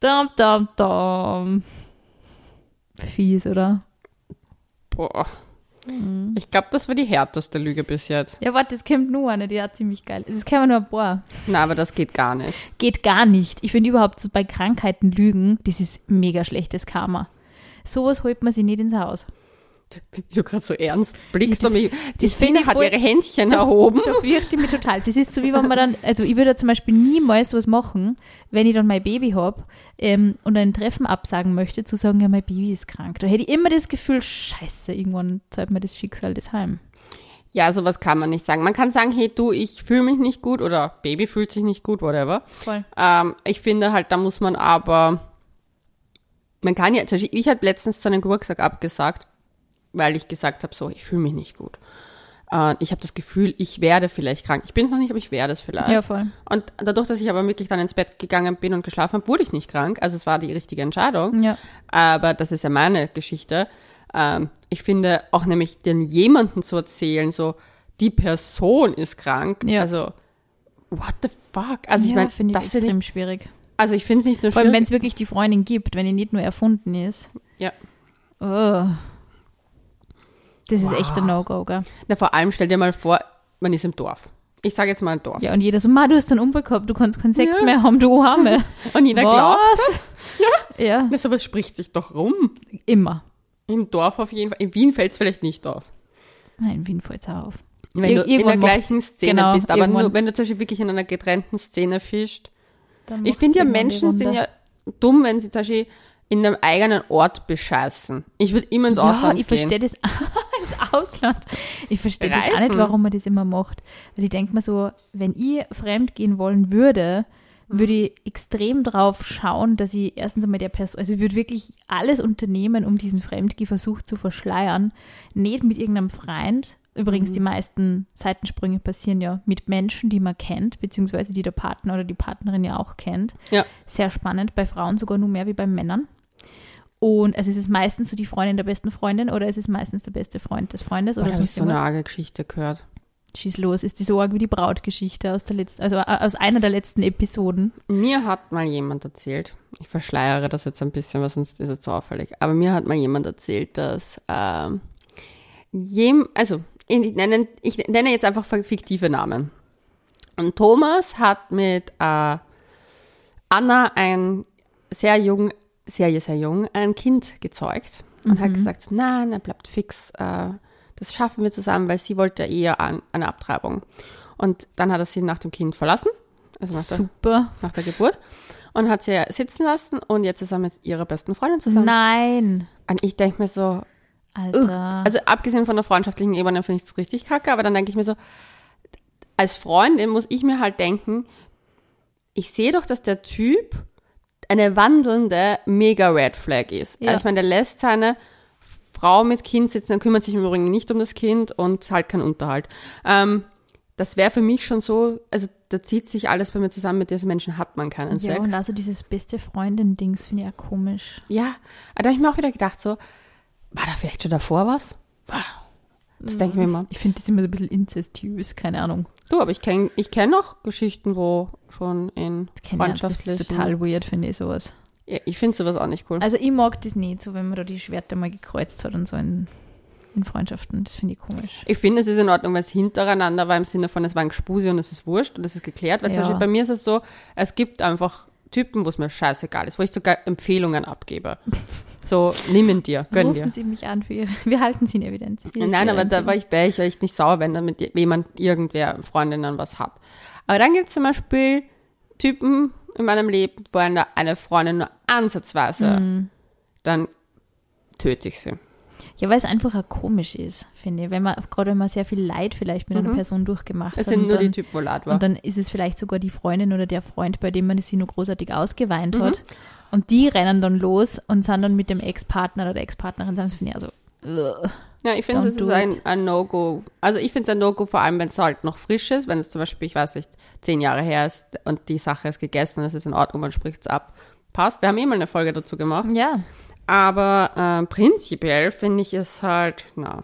Dam, dam, dam. Fies, oder? Boah. Mhm. Ich glaube, das war die härteste Lüge bis jetzt. Ja, warte, es kommt nur eine, die hat ziemlich geil. Es kämen nur ein paar. Na, aber das geht gar nicht. Geht gar nicht. Ich finde überhaupt so bei Krankheiten lügen, das ist mega schlechtes Karma. Sowas holt man sich nicht ins Haus. Wie du gerade so ernst blickst Das- und mich. Die das ich hat voll- ihre Händchen erhoben. Da fürchte ich mich total. Das ist so, wie wenn man dann, also ich würde ja zum Beispiel niemals sowas machen, wenn ich dann mein Baby habe ähm, und ein Treffen absagen möchte, zu sagen, ja, mein Baby ist krank. Da hätte ich immer das Gefühl, scheiße, irgendwann zahlt mir das Schicksal das heim. Ja, sowas kann man nicht sagen. Man kann sagen, hey du, ich fühle mich nicht gut oder Baby fühlt sich nicht gut, whatever. Voll. Ähm, ich finde halt, da muss man aber, man kann ja, ich habe letztens zu einem Geburtstag abgesagt, weil ich gesagt habe, so, ich fühle mich nicht gut. Äh, ich habe das Gefühl, ich werde vielleicht krank. Ich bin es noch nicht, aber ich werde es vielleicht. Ja, voll. Und dadurch, dass ich aber wirklich dann ins Bett gegangen bin und geschlafen habe, wurde ich nicht krank. Also es war die richtige Entscheidung. Ja. Aber das ist ja meine Geschichte. Ähm, ich finde auch nämlich den jemanden zu erzählen, so die Person ist krank. Ja. Also what the fuck? Also ich ja, meine, finde ich das ist extrem nicht, schwierig. also ich finde es nicht nur Vor allem, wenn schwierig. es wirklich die Freundin gibt, wenn die nicht nur erfunden ist. Ja. Oh. Das ist Wow. echt ein No-Go, gell? Na, vor allem stell dir mal vor, man ist im Dorf. Ich sage jetzt mal ein Dorf. Ja, und jeder so, Ma, du hast einen Unfall gehabt, du kannst keinen Sex Ja. mehr haben, du Arme. [laughs] Und jeder glaubt, Was? [laughs] Ja. Ja, na, sowas spricht sich doch rum. immer. Im Dorf auf jeden Fall. In Wien fällt es vielleicht nicht auf. Nein, in Wien fällt es auf. Wenn Ir- du in der gleichen Szene genau, bist, aber irgendwann- nur wenn du zum Beispiel wirklich in einer getrennten Szene fischst. Dann Ich finde ja, Menschen sind ja dumm, wenn sie zum Beispiel in einem eigenen Ort bescheißen. Ich würde immer ins Ja, Ausland ich gehen. verstehe das [laughs] ins Ausland. Ich verstehe das auch nicht, warum man das immer macht. Weil ich denke mir so, wenn ich fremd gehen wollen würde, würde ich extrem drauf schauen, dass ich erstens einmal der Person, also ich würde wirklich alles unternehmen, um diesen Fremdgehversuch zu verschleiern. Nicht mit irgendeinem Freund. Übrigens, Mhm. die meisten Seitensprünge passieren ja mit Menschen, die man kennt, beziehungsweise die der Partner oder die Partnerin ja auch kennt. Ja. Sehr spannend. Bei Frauen sogar nur mehr wie bei Männern. Und also ist es meistens so die Freundin der besten Freundin oder ist es meistens der beste Freund des Freundes oder habe ich sonst so eine arge Geschichte gehört. Schieß los, ist die so arg wie die Brautgeschichte aus der letzten, also äh, aus einer der letzten Episoden. Mir hat mal jemand erzählt, ich verschleiere das jetzt ein bisschen, weil sonst ist es zu auffällig, aber mir hat mal jemand erzählt, dass ähm, jem, also ich nenne, ich nenne jetzt einfach fiktive Namen. Und Thomas hat mit äh, Anna ein sehr jung, sehr, sehr jung, ein Kind gezeugt und hat gesagt, nein, er bleibt fix, äh, das schaffen wir zusammen, weil sie wollte eher an, eine Abtreibung. Und dann hat er sie nach dem Kind verlassen, also nach der, Super. nach der Geburt, und hat sie sitzen lassen und jetzt ist er mit ihrer besten Freundin zusammen. Nein. Und ich denke mir so, Alter. also abgesehen von der freundschaftlichen Ebene finde ich es richtig kacke, aber dann denke ich mir so, als Freundin muss ich mir halt denken, ich sehe doch, dass der Typ eine wandelnde Mega-Red Flag ist. Ja. Also ich meine, der lässt seine Frau mit Kind sitzen, er kümmert sich im Übrigen nicht um das Kind und zahlt keinen Unterhalt. Ähm, das wäre für mich schon so, also da zieht sich alles bei mir zusammen, mit diesen Menschen hat man keinen ja, Sex. und also dieses beste Freundin-Dings finde ich auch komisch. Ja, aber da habe ich mir auch wieder gedacht, so, war da vielleicht schon davor was? Das denke ich mir immer. Ich finde das immer so ein bisschen inzestiös, keine Ahnung. Du, aber ich kenne ich kenn auch Geschichten, wo schon in nicht. Das ist total weird, finde ich sowas. Ja, ich finde sowas auch nicht cool. Also ich mag das nicht, so wenn man da die Schwerter mal gekreuzt hat und so in, in Freundschaften. Das finde ich komisch. Ich finde, es ist in Ordnung, weil es hintereinander war, im Sinne von, es war ein Gespusi und es ist wurscht und es ist geklärt. Weil zum Ja. Beispiel bei mir ist es so, es gibt einfach Typen, wo es mir scheißegal ist, wo ich sogar Empfehlungen abgebe. So, nimm ihn dir, gönn Rufen dir. Sie mich an für [laughs] wir halten Sie in Evidenz. Nein, aber da war ich, wäre ich echt nicht sauer, wenn damit jemand, irgendwer, Freundinnen was hat. Aber dann gibt es zum Beispiel Typen in meinem Leben, wo eine, eine Freundin nur ansatzweise, Mhm. dann töte ich sie. Ja, weil es einfach auch komisch ist, finde ich. Wenn man, gerade wenn man sehr viel Leid vielleicht mit einer Mhm. Person durchgemacht Es hat. sind und nur die dann, Typen, wo leid war. und dann ist es vielleicht sogar die Freundin oder der Freund, bei dem man sie nur großartig ausgeweint Mhm. hat. Und die rennen dann los und sind dann mit dem Ex-Partner oder der Ex-Partnerin zusammen. Das finde ich also. Ja, ich finde, es ist ein, ein No-Go. Also ich finde es ein No-Go, vor allem wenn es halt noch frisch ist, wenn es zum Beispiel, ich weiß nicht, zehn Jahre her ist und die Sache ist gegessen, es ist in Ordnung, man spricht es ab. Passt. Wir haben eh mal eine Folge dazu gemacht. Ja, Aber äh, prinzipiell finde ich es halt, na.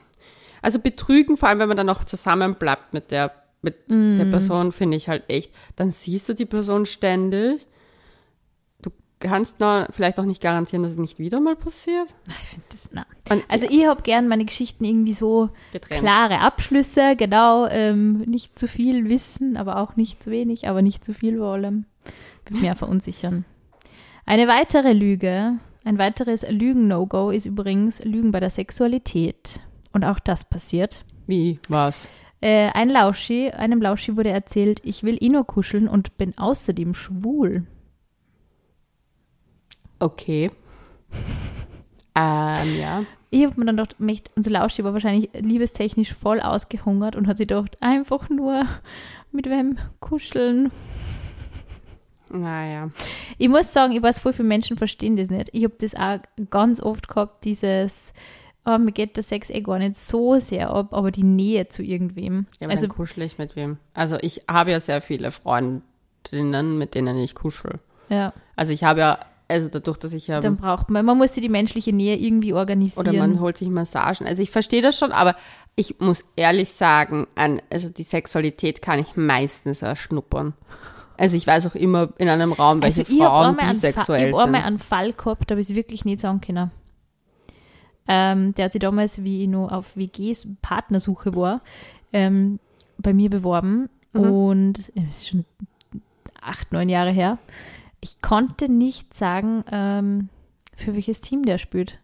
Also betrügen, vor allem wenn man dann noch zusammen bleibt mit der, mit der Person, finde ich halt echt. Dann siehst du die Person ständig. Du kannst noch vielleicht auch nicht garantieren, dass es nicht wieder mal passiert. ich finde das. Na. Und Also ich habe gern meine Geschichten irgendwie so getrennt. klare Abschlüsse, genau. Ähm, nicht zu viel wissen, aber auch nicht zu wenig, aber nicht zu viel vor allem. Wird mehr verunsichern. Eine weitere Lüge, ein weiteres Lügen-No-Go ist übrigens Lügen bei der Sexualität. Und auch das passiert. Wie? Was? Äh, ein Lauschi, einem Lauschi wurde erzählt, ich will nur kuscheln und bin außerdem schwul. Okay. [laughs] ähm, ja. Ich habe mir dann gedacht, unser Lauschi war wahrscheinlich liebestechnisch voll ausgehungert und hat sich gedacht, einfach nur mit wem kuscheln. Naja. Ich muss sagen, ich weiß, voll viele Menschen verstehen das nicht. Ich habe das auch ganz oft gehabt, dieses, oh, mir geht der Sex eh gar nicht so sehr ab, aber die Nähe zu irgendwem. Ja, also, ich mit wem? Also ich habe ja sehr viele Freundinnen, mit denen ich kuschel. ja, Also ich habe ja, also dadurch, dass ich ja, dann braucht man, man muss sich die menschliche Nähe irgendwie organisieren. oder man holt sich Massagen. Also ich verstehe das schon, aber ich muss ehrlich sagen, an, also die Sexualität kann ich meistens erschnuppern. Also ich weiß auch immer in einem Raum, welche also ich habe Frauen einen, Fa ich bisexuell hab einmal sind. einen Fall gehabt, da habe ich es wirklich nicht sagen können. Ähm, der hat sich damals, wie ich noch auf WGs Partnersuche war, ähm, bei mir beworben Mhm. und äh, das ist schon acht, neun Jahre her. Ich konnte nicht sagen, ähm, für welches Team der spielt,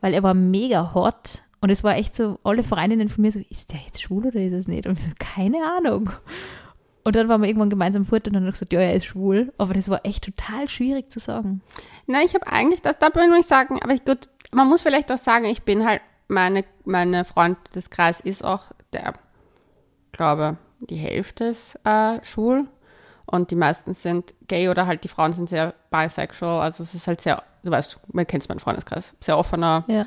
weil er war mega hot und es war echt so, alle Freundinnen von mir so, ist der jetzt schwul oder ist es nicht? Und ich so, keine Ahnung. Und dann waren wir irgendwann gemeinsam fort und dann ich gesagt, ja, er ist schwul. Aber das war echt total schwierig zu sagen. Nein, ich habe eigentlich, das da will ich sagen, aber ich, gut, man muss vielleicht auch sagen, ich bin halt, meine, meine Freundeskreis ist auch der, glaube, die Hälfte ist äh, schwul und die meisten sind gay oder halt die Frauen sind sehr bisexual, also es ist halt sehr, du weißt, man kennt meinen Freundeskreis, sehr offener Ja.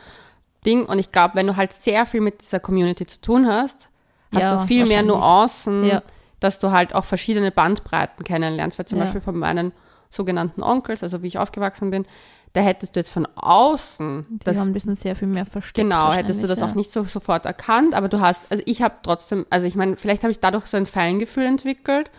Ding und ich glaube, wenn du halt sehr viel mit dieser Community zu tun hast, hast Ja, du viel mehr. Nuancen, Ja. Dass du halt auch verschiedene Bandbreiten kennenlernst, weil zum Ja. Beispiel von meinen sogenannten Onkels, also wie ich aufgewachsen bin, da hättest du jetzt von außen, Die das, haben das noch sehr viel mehr versteckt. genau, hättest du das wahrscheinlich, auch nicht so sofort erkannt, aber du hast, also ich habe trotzdem, also ich meine, vielleicht habe ich dadurch so ein Feingefühl entwickelt,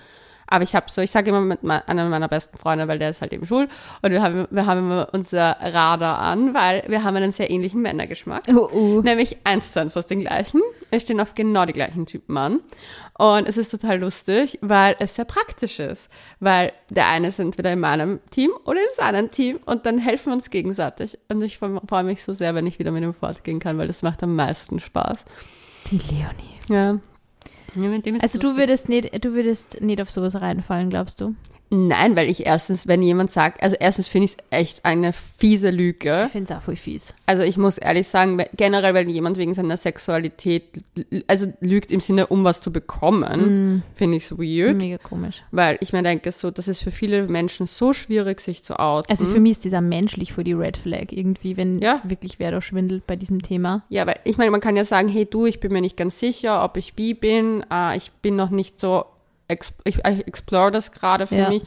aber ich habe so, ich sage immer mit me- einem meiner besten Freunde, weil der ist halt eben schwul und wir haben, wir haben immer unser Radar an, weil wir haben einen sehr ähnlichen Männergeschmack. Oh, oh. Nämlich eins zu eins fast den gleichen. Wir stehen auf genau die gleichen Typen an. Und es ist total lustig, weil es sehr praktisch ist. Weil der eine ist entweder in meinem Team oder in seinem Team und dann helfen wir uns gegenseitig. Und ich freue mich so sehr, wenn ich wieder mit ihm fortgehen kann, weil das macht am meisten Spaß. Die Leonie. Ja. Ja Also du würdest nicht, du würdest nicht auf sowas reinfallen, glaubst du? Nein, weil ich erstens, wenn jemand sagt, also erstens finde ich es echt eine fiese Lüge. Ich finde es auch voll fies. Also ich muss ehrlich sagen, generell, wenn jemand wegen seiner Sexualität, also lügt im Sinne, um was zu bekommen, finde ich es weird. Mega komisch. Weil ich mir denke, so, das ist für viele Menschen so schwierig, sich zu outen. Also für mich ist dieser menschlich vor die Red Flag irgendwie, wenn Ja. wirklich wer da schwindelt bei diesem Thema. ja, weil ich meine, man kann ja sagen, hey du, ich bin mir nicht ganz sicher, ob ich bi bin, äh, ich bin noch nicht so, ich, ich explore das gerade für Ja. mich.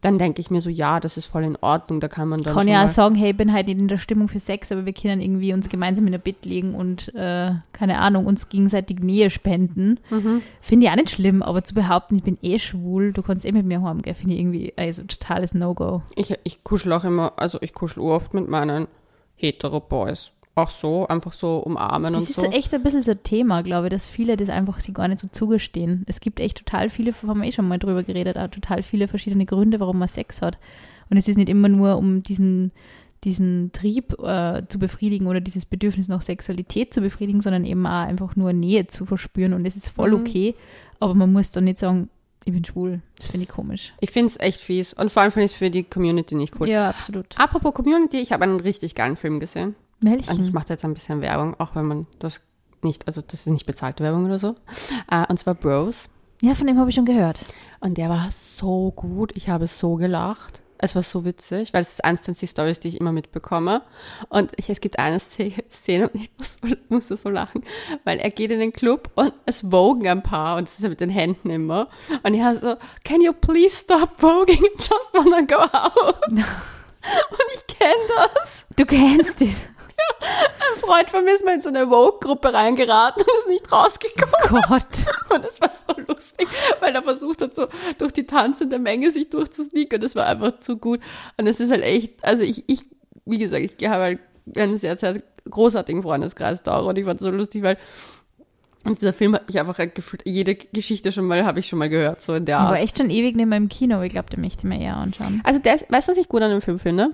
Dann denke ich mir so, ja, das ist voll in Ordnung, da kann man dann Kann schon ja auch sagen, hey, ich bin halt nicht in der Stimmung für Sex, aber wir können irgendwie uns gemeinsam in ein Bett legen und, äh, keine Ahnung, uns gegenseitig Nähe spenden. Mhm. Finde ich auch nicht schlimm, aber zu behaupten, ich bin eh schwul, du kannst eh mit mir haben, gell, finde ich irgendwie also totales No-Go. Ich, ich kuschel auch immer, also ich kuschel oft mit meinen Hetero-Boys. Auch so, einfach so umarmen Das und ist so. echt ein bisschen so ein Thema, glaube ich, dass viele das einfach sich gar nicht so zugestehen. Es gibt echt total viele, haben wir eh schon mal drüber geredet, auch total viele verschiedene Gründe, warum man Sex hat. Und es ist nicht immer nur, um diesen, diesen Trieb äh, zu befriedigen oder dieses Bedürfnis nach Sexualität zu befriedigen, sondern eben auch einfach nur Nähe zu verspüren. Und es ist voll Mhm. okay, aber man muss dann nicht sagen, Ich bin schwul. Das finde ich komisch. Ich finde es echt fies. Und vor allem finde ich es für die Community nicht cool. Ja, absolut. Apropos Community, ich habe einen richtig geilen Film gesehen. Und ich Welchen? mache jetzt ein bisschen Werbung, auch wenn man das nicht, also das ist nicht bezahlte Werbung oder so. Äh, und zwar Bros. Ja, von dem habe ich schon gehört. Und der war so gut. Ich habe so gelacht. Es war so witzig, weil es ist eins von die Stories, die ich immer mitbekomme. Und ich, es gibt eine Szene und ich muss, [laughs] musste so lachen, weil er geht in den Club und es wogen ein paar und das ist ja mit den Händen immer. Und er so, can you please stop voging? I just wanna go out. [laughs] und ich kenne das. Du kennst es. Ein Freund von mir ist mal in so eine Vogue-Gruppe reingeraten und ist nicht rausgekommen. Gott. Und das war so lustig, weil er versucht hat, so durch die tanzende Menge sich durchzusneaken und das war einfach zu gut. Und es ist halt echt, also ich, ich wie gesagt, ich habe halt einen sehr, sehr großartigen Freundeskreis da und ich fand es so lustig, weil und dieser Film hat mich einfach gefühlt, jede Geschichte schon mal, habe ich schon mal gehört, so in der Aber Art. echt schon ewig mehr im Kino. Ich glaube, den möchte ich mir eher anschauen. Also der ist, weißt du, was ich gut an dem Film finde?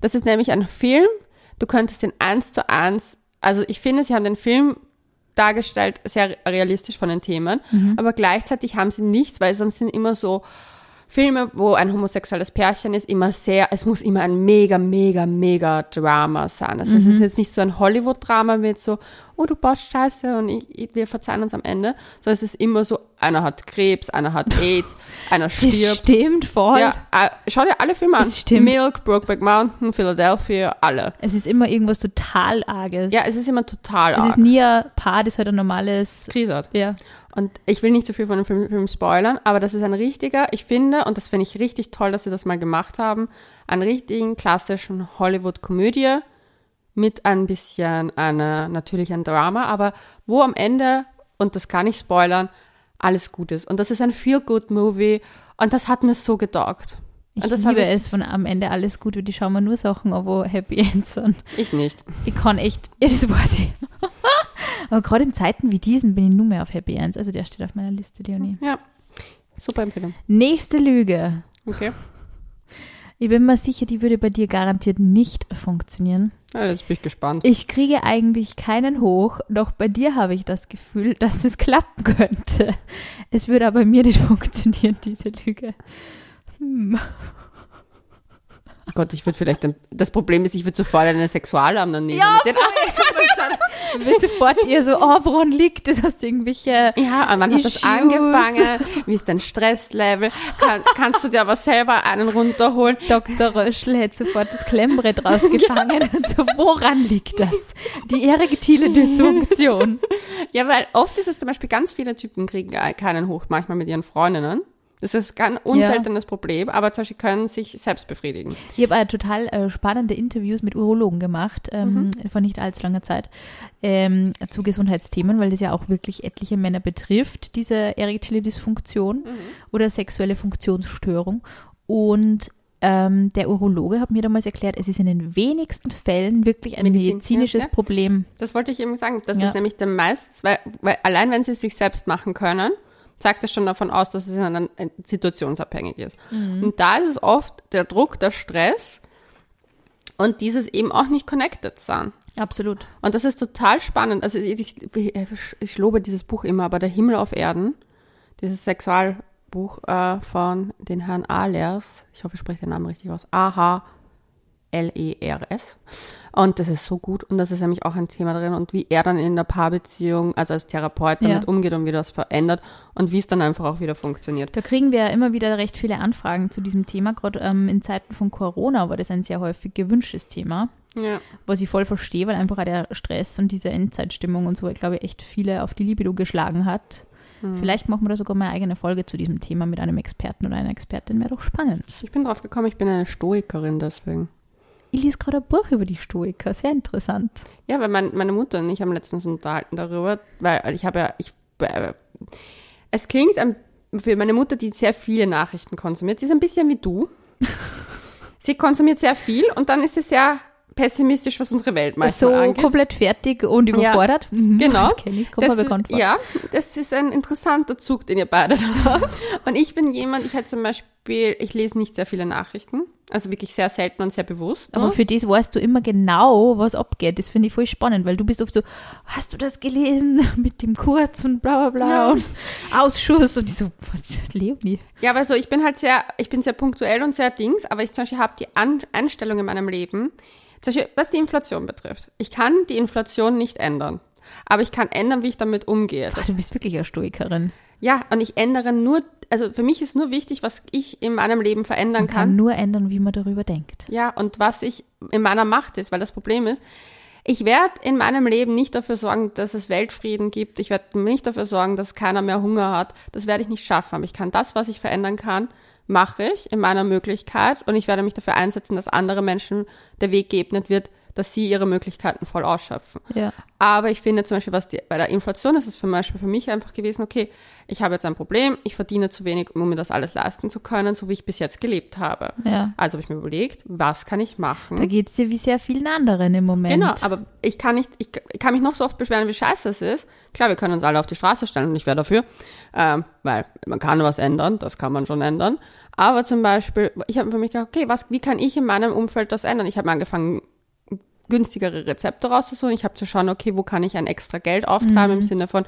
Das ist nämlich ein Film, du könntest den eins zu eins, also ich finde, sie haben den Film dargestellt, sehr realistisch von den Themen, aber gleichzeitig haben sie nichts, weil sonst sind immer so Filme, wo ein homosexuelles Pärchen ist, immer sehr, es muss immer ein mega, mega, mega Drama sein. Also es ist jetzt nicht so ein Hollywood-Drama mit so, oh, du baust Scheiße und ich, ich, wir verzeihen uns am Ende, sondern es ist immer so, einer hat Krebs, einer hat [laughs] AIDS, einer Das stirbt. stimmt voll. Ja, äh, schau dir alle Filme an. Das stimmt. Milk, Brokeback Mountain, Philadelphia, alle. Es ist immer irgendwas total Arges. Ja, es ist immer total es arg. ist nie ein Paar, das halt ein normales. Krise hat. Ja. Und ich will nicht zu viel von dem Film, Film spoilern, aber das ist ein richtiger, ich finde, und das finde ich richtig toll, dass sie das mal gemacht haben, einen richtigen klassischen Hollywood-Komödie mit ein bisschen einer, natürlich ein Drama, aber wo am Ende, und das kann ich spoilern, alles gut ist. Und das ist ein Feel-Good-Movie und das hat mir so getaugt. Ich Und das hab liebe ich- es, von am Ende alles gut wird. Ich schaue mir nur Sachen an, wo Happy [laughs] Ends sind. Ich nicht. Ich kann echt, ja, [laughs] das weiß ich. Aber gerade in Zeiten wie diesen bin ich nur mehr auf Happy Ends. Also der steht auf meiner Liste, Leonie. Ja. Super Empfehlung. Nächste Lüge. Okay. Ich bin mir sicher, die würde bei dir garantiert nicht funktionieren. Ja, jetzt bin ich gespannt. Ich kriege eigentlich keinen hoch, doch bei dir habe ich das Gefühl, [laughs] dass es klappen könnte. Es würde aber bei mir nicht [laughs] funktionieren, diese Lüge. Hm. Gott, ich würde vielleicht, ein- das Problem ist, ich würde sofort eine Sexualarm nehmen. Ja, mit den [laughs] wird sofort eher so, oh, woran liegt das? Hast du irgendwelche Ja, und wann hat das Issues. angefangen? Wie ist dein Stresslevel? Kann, kannst du dir aber selber einen runterholen? Dr. Röschel hätte sofort das Klemmbrett rausgefangen [laughs] und so, woran liegt das? Die erektile Dysfunktion. Ja, weil oft ist es zum Beispiel, ganz viele Typen kriegen keinen hoch, manchmal mit ihren Freundinnen. Das ist ein unseltenes Problem, aber zum Beispiel können sich selbst befriedigen. Ich habe äh, total äh, spannende Interviews mit Urologen gemacht, ähm, vor nicht allzu langer Zeit, ähm, zu Gesundheitsthemen, weil das ja auch wirklich etliche Männer betrifft, diese erektile Dysfunktion oder sexuelle Funktionsstörung. Und ähm, der Urologe hat mir damals erklärt, es ist in den wenigsten Fällen wirklich ein Medizin, medizinisches ja, ja. Problem. Das wollte ich eben sagen. Das Ja. ist nämlich der meist, weil, weil allein wenn sie es sich selbst machen können, zeigt das schon davon aus, dass es dann äh, situationsabhängig ist. Und da ist es oft der Druck, der Stress und dieses eben auch nicht connected sein. Absolut. Und das ist total spannend. Also ich, ich, ich lobe dieses Buch immer, aber der Himmel auf Erden, dieses Sexualbuch äh, von den Herrn Ahlers, ich hoffe, ich spreche den Namen richtig aus, A-H-L-E-R-S. Und das ist so gut. Und das ist nämlich auch ein Thema drin. Und wie er dann in der Paarbeziehung, also als Therapeut, Ja. damit umgeht und wie das verändert und wie es dann einfach auch wieder funktioniert. Da kriegen wir ja immer wieder recht viele Anfragen zu diesem Thema. Gerade ähm, in Zeiten von Corona war das ein sehr häufig gewünschtes Thema. Ja. was ich voll verstehe, weil einfach auch der Stress und diese Endzeitstimmung und so, ich glaube, echt viele auf die Libido geschlagen hat. Vielleicht machen wir da sogar mal eine eigene Folge zu diesem Thema mit einem Experten oder einer Expertin, wäre doch spannend. Ich bin drauf gekommen, ich bin eine Stoikerin deswegen. Ich lese gerade ein Buch über die Stoiker, sehr interessant. Ja, weil mein, meine Mutter und ich haben letztens unterhalten darüber, weil ich habe ja, ich, äh, es klingt für meine Mutter, die sehr viele Nachrichten konsumiert, sie ist ein bisschen wie du. [laughs] sie konsumiert sehr viel und dann ist sie sehr pessimistisch, was unsere Welt manchmal so angeht. komplett fertig und überfordert. Mhm, Genau. Das kenne ich, kommt Das- bekannt vor. Ja, das ist ein interessanter Zug, den ihr beide da habt. Und ich bin jemand, ich halt zum Beispiel, ich lese nicht sehr viele Nachrichten. Also wirklich sehr selten und sehr bewusst. Aber nur. für das weißt du immer genau, was abgeht. Das finde ich voll spannend, weil du bist oft so, hast du das gelesen [laughs] mit dem Kurz und bla bla bla Ja. und Ausschuss und ich so, [laughs] was, Leonie? Ja, aber so, ich bin halt sehr, ich bin sehr punktuell und sehr dings, aber ich zum Beispiel habe die An Einstellung in meinem Leben, zum Beispiel, was die Inflation betrifft. Ich kann die Inflation nicht ändern. Aber ich kann ändern, wie ich damit umgehe. Boah, du bist wirklich eine Stoikerin. ja, und ich ändere nur, also für mich ist nur wichtig, was ich in meinem Leben verändern Man kann. kann nur ändern, wie man darüber denkt. Ja, und was ich in meiner Macht ist, weil das Problem ist, ich werde in meinem Leben nicht dafür sorgen, dass es Weltfrieden gibt. Ich werde nicht dafür sorgen, dass keiner mehr Hunger hat. Das werde ich nicht schaffen. Aber ich kann das, was ich verändern kann, mache ich in meiner Möglichkeit und ich werde mich dafür einsetzen, dass andere Menschen der Weg geebnet wird, dass sie ihre Möglichkeiten voll ausschöpfen. Ja. Aber ich finde zum Beispiel, was die, bei der Inflation ist es zum Beispiel für mich einfach gewesen, okay, ich habe jetzt ein Problem, ich verdiene zu wenig, um mir das alles leisten zu können, so wie ich bis jetzt gelebt habe. Ja. Also habe ich mir überlegt, was kann ich machen? Da geht es dir wie sehr vielen anderen im Moment. Genau, aber ich kann nicht, ich, ich kann mich noch so oft beschweren, wie scheiße es ist. Klar, wir können uns alle auf die Straße stellen und ich wäre dafür, ähm, weil man kann was ändern, das kann man schon ändern. Aber zum Beispiel, ich habe für mich gedacht, okay, was, wie kann ich in meinem Umfeld das ändern? Ich habe angefangen, günstigere Rezepte rauszusuchen. Ich habe zu schauen, okay, wo kann ich ein extra Geld auftreiben im Sinne von,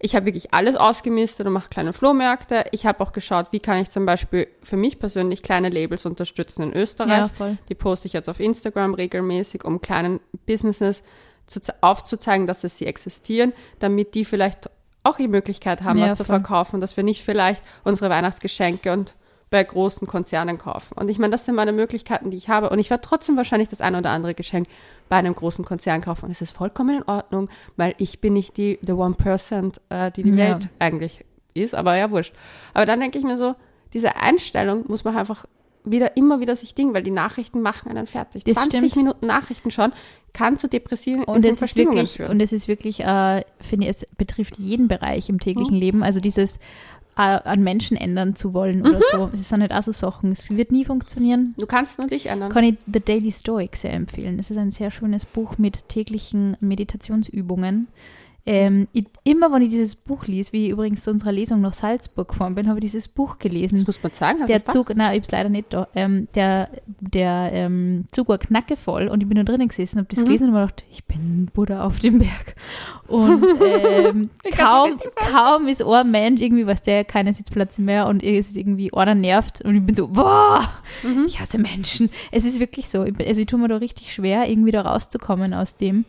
ich habe wirklich alles ausgemistet und mache kleine Flohmärkte. Ich habe auch geschaut, wie kann ich zum Beispiel für mich persönlich kleine Labels unterstützen in Österreich. Ja. Die poste ich jetzt auf Instagram regelmäßig, um kleinen Businesses zu, ze- aufzuzeigen, dass es sie existieren, damit die vielleicht auch die Möglichkeit haben, Ja, was zu voll. verkaufen, dass wir nicht vielleicht unsere Weihnachtsgeschenke und bei großen Konzernen kaufen. Und ich meine, das sind meine Möglichkeiten, die ich habe. Und ich werde trotzdem wahrscheinlich das eine oder andere Geschenk bei einem großen Konzern kaufen. Und es ist vollkommen in Ordnung, weil ich bin nicht die the one percent, äh, die die Ja. Welt eigentlich ist. Aber ja, wurscht. Aber dann denke ich mir so, diese Einstellung muss man einfach wieder, immer wieder sich dingen, weil die Nachrichten machen einen fertig. Das 20 stimmt. Minuten Nachrichten schon kann zu depressiven Und es ist wirklich, führen. und es ist wirklich, äh, finde ich, es betrifft jeden Bereich im täglichen Leben. Also dieses an Menschen ändern zu wollen oder so. Das sind halt auch so Sachen. Es wird nie funktionieren. du kannst nur dich ändern. Kann ich The Daily Stoic sehr empfehlen. Das ist ein sehr schönes Buch mit täglichen Meditationsübungen. Ähm, ich, immer wenn ich dieses Buch lese, wie ich übrigens zu unserer Lesung nach Salzburg gefahren bin, habe ich dieses Buch gelesen. Das muss man sagen. Hast der du's da? Zug, nein, ich hab's leider nicht da. Ähm, der der ähm, Zug war knackevoll und ich bin da drinnen gesessen, habe das Mhm. gelesen und mir gedacht, ich bin Buddha auf dem Berg. Und [laughs] ähm, kaum, kaum ist ein Mensch irgendwie, was der keinen Sitzplatz mehr und es ist irgendwie einer nervt und ich bin so, boah, Mhm. ich hasse Menschen. Es ist wirklich so. Ich Also ich tue mir da richtig schwer, irgendwie da rauszukommen aus dem.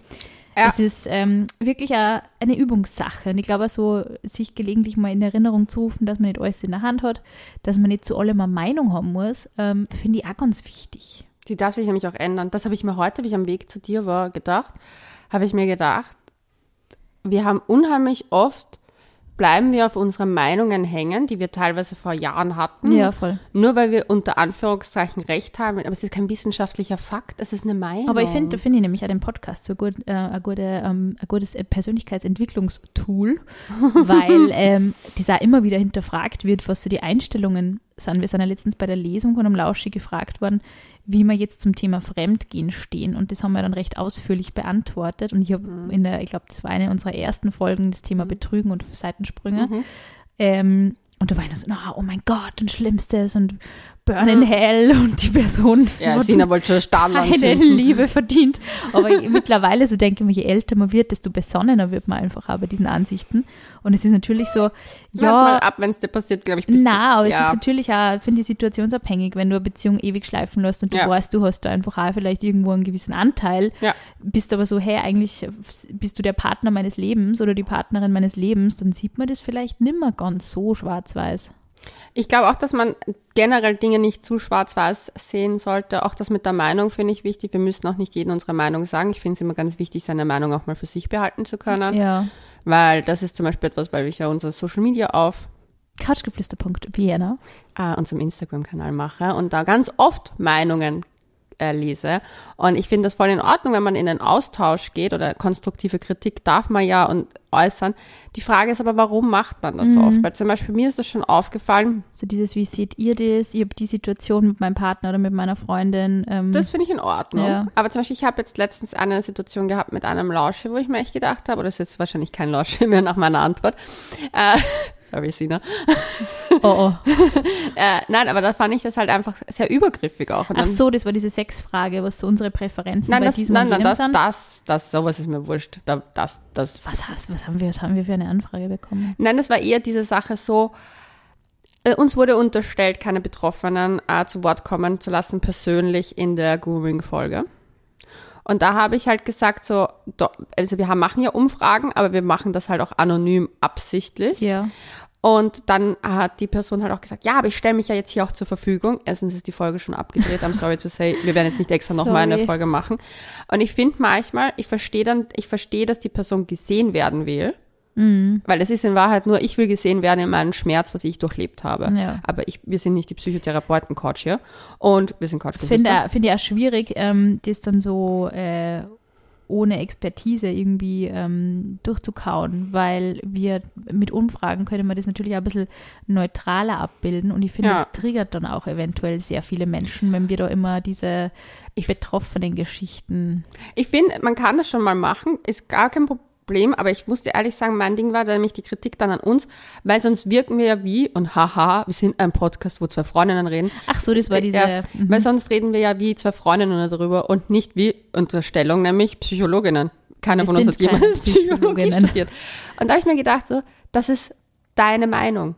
Ja. Es ist ähm, wirklich a- eine Übungssache. Und ich glaube, so sich gelegentlich mal in Erinnerung zu rufen, dass man nicht alles in der Hand hat, dass man nicht zu allem eine Meinung haben muss, ähm, finde ich auch ganz wichtig. Die darf sich nämlich auch ändern. Das habe ich mir heute, wie ich am Weg zu dir war, gedacht. Habe ich mir gedacht, wir haben unheimlich oft, bleiben wir auf unseren Meinungen hängen, die wir teilweise vor Jahren hatten. Ja, voll. Nur weil wir unter Anführungszeichen Recht haben. Aber es ist kein wissenschaftlicher Fakt, es ist eine Meinung. Aber ich finde, da finde ich nämlich auch den Podcast so gut, äh, ein, gute, ähm, ein gutes äh, Persönlichkeitsentwicklungstool, [laughs] weil ähm, auch immer wieder hinterfragt wird, was so die Einstellungen sind. Wir sind ja letztens bei der Lesung von einem Lauschi gefragt worden, wie wir jetzt zum Thema Fremdgehen stehen. Und das haben wir dann recht ausführlich beantwortet. Und ich habe in der, ich glaube, das war eine unserer ersten Folgen, das Thema Betrügen und Seitensprünge. Mhm. Ähm, und da war ich nur so, oh mein Gott, und Schlimmstes und Burn in Hell und die Person Ja, Sina wollte schon Stahl. Liebe verdient. Aber ich, mittlerweile so denke ich mir, je älter man wird, desto besonnener wird man einfach auch bei diesen Ansichten. Und es ist natürlich so, Wart ja, mal ab, wenn es dir passiert, glaube ich. bist na, aber es ja. ist natürlich auch, finde ich, situationsabhängig, wenn du eine Beziehung ewig schleifen lässt und du Ja. weißt, du hast da einfach auch vielleicht irgendwo einen gewissen Anteil, Ja. bist aber so, hey, eigentlich bist du der Partner meines Lebens oder die Partnerin meines Lebens, dann sieht man das vielleicht nimmer ganz so schwarz-weiß. Ich glaube auch, dass man generell Dinge nicht zu schwarz-weiß sehen sollte. Auch das mit der Meinung finde ich wichtig. Wir müssen auch nicht jedem unsere Meinung sagen. Ich finde es immer ganz wichtig, seine Meinung auch mal für sich behalten zu können. Ja. Weil das ist zum Beispiel etwas, weil ich ja unser Social Media auf Couchgeflüster.vienna. äh, unserem Instagram-Kanal mache und da ganz oft Meinungen äh, lese. Und ich finde das voll in Ordnung, wenn man in den Austausch geht oder konstruktive Kritik darf man ja und äußern. Die Frage ist aber, warum macht man das so Mhm. oft? Weil zum Beispiel mir ist das schon aufgefallen, So dieses, wie seht ihr das? Ich habe die Situation mit meinem Partner oder mit meiner Freundin. Ähm, Das finde ich in Ordnung. Ja. Aber zum Beispiel, ich habe jetzt letztens eine Situation gehabt mit einem Lausche, wo ich mir echt gedacht habe, oder das ist jetzt wahrscheinlich kein Lausche mehr nach meiner Antwort. Äh, Sorry, Sina. Oh, oh. [laughs] Äh, nein, aber da fand ich das halt einfach sehr übergriffig auch. Und Ach so, das war diese Sexfrage, was so unsere Präferenzen Nein, bei das, diesem nein, nein, das, sind. das, das, sowas ist mir wurscht. Da, das, das. Was, hast, was, haben wir, was haben wir für eine Anfrage bekommen? Nein, das war eher diese Sache so, äh, uns wurde unterstellt, keine Betroffenen äh, zu Wort kommen zu lassen, persönlich in der Grooming-Folge. Und da habe ich halt gesagt, so, also wir haben, machen ja Umfragen, aber wir machen das halt auch anonym absichtlich. Ja. Und dann hat die Person halt auch gesagt, ja, aber ich stelle mich ja jetzt hier auch zur Verfügung. Erstens ist die Folge schon abgedreht, I'm sorry to say, wir werden jetzt nicht extra nochmal eine. Folge machen. Und ich finde manchmal, ich verstehe dann, ich verstehe, dass die Person gesehen werden will. Mhm. Weil es ist in Wahrheit nur, ich will gesehen werden in meinem Schmerz, was ich durchlebt habe. Ja. Aber ich, wir sind nicht die Psychotherapeuten-Couch hier. Und wir sind couch Finde finde ich auch schwierig, ähm, das dann so äh, ohne Expertise irgendwie ähm, durchzukauen, weil wir mit Umfragen können wir das natürlich auch ein bisschen neutraler abbilden und ich finde, Ja. es triggert dann auch eventuell sehr viele Menschen, wenn wir da immer diese betroffenen Geschichten. Ich finde, man kann das schon mal machen, ist gar kein Problem, aber ich muss dir ehrlich sagen, mein Ding war nämlich die Kritik dann an uns, weil sonst wirken wir ja wie, und haha, wir sind ein Podcast, wo zwei Freundinnen reden. Ach so, das war diese. Ja, mhm. Weil sonst reden wir ja wie zwei Freundinnen darüber und nicht wie Unterstellung, nämlich Psychologinnen. Keiner Wir von uns hat jemals [laughs] Psychologie studiert. Und da habe ich mir gedacht, so, das ist deine Meinung.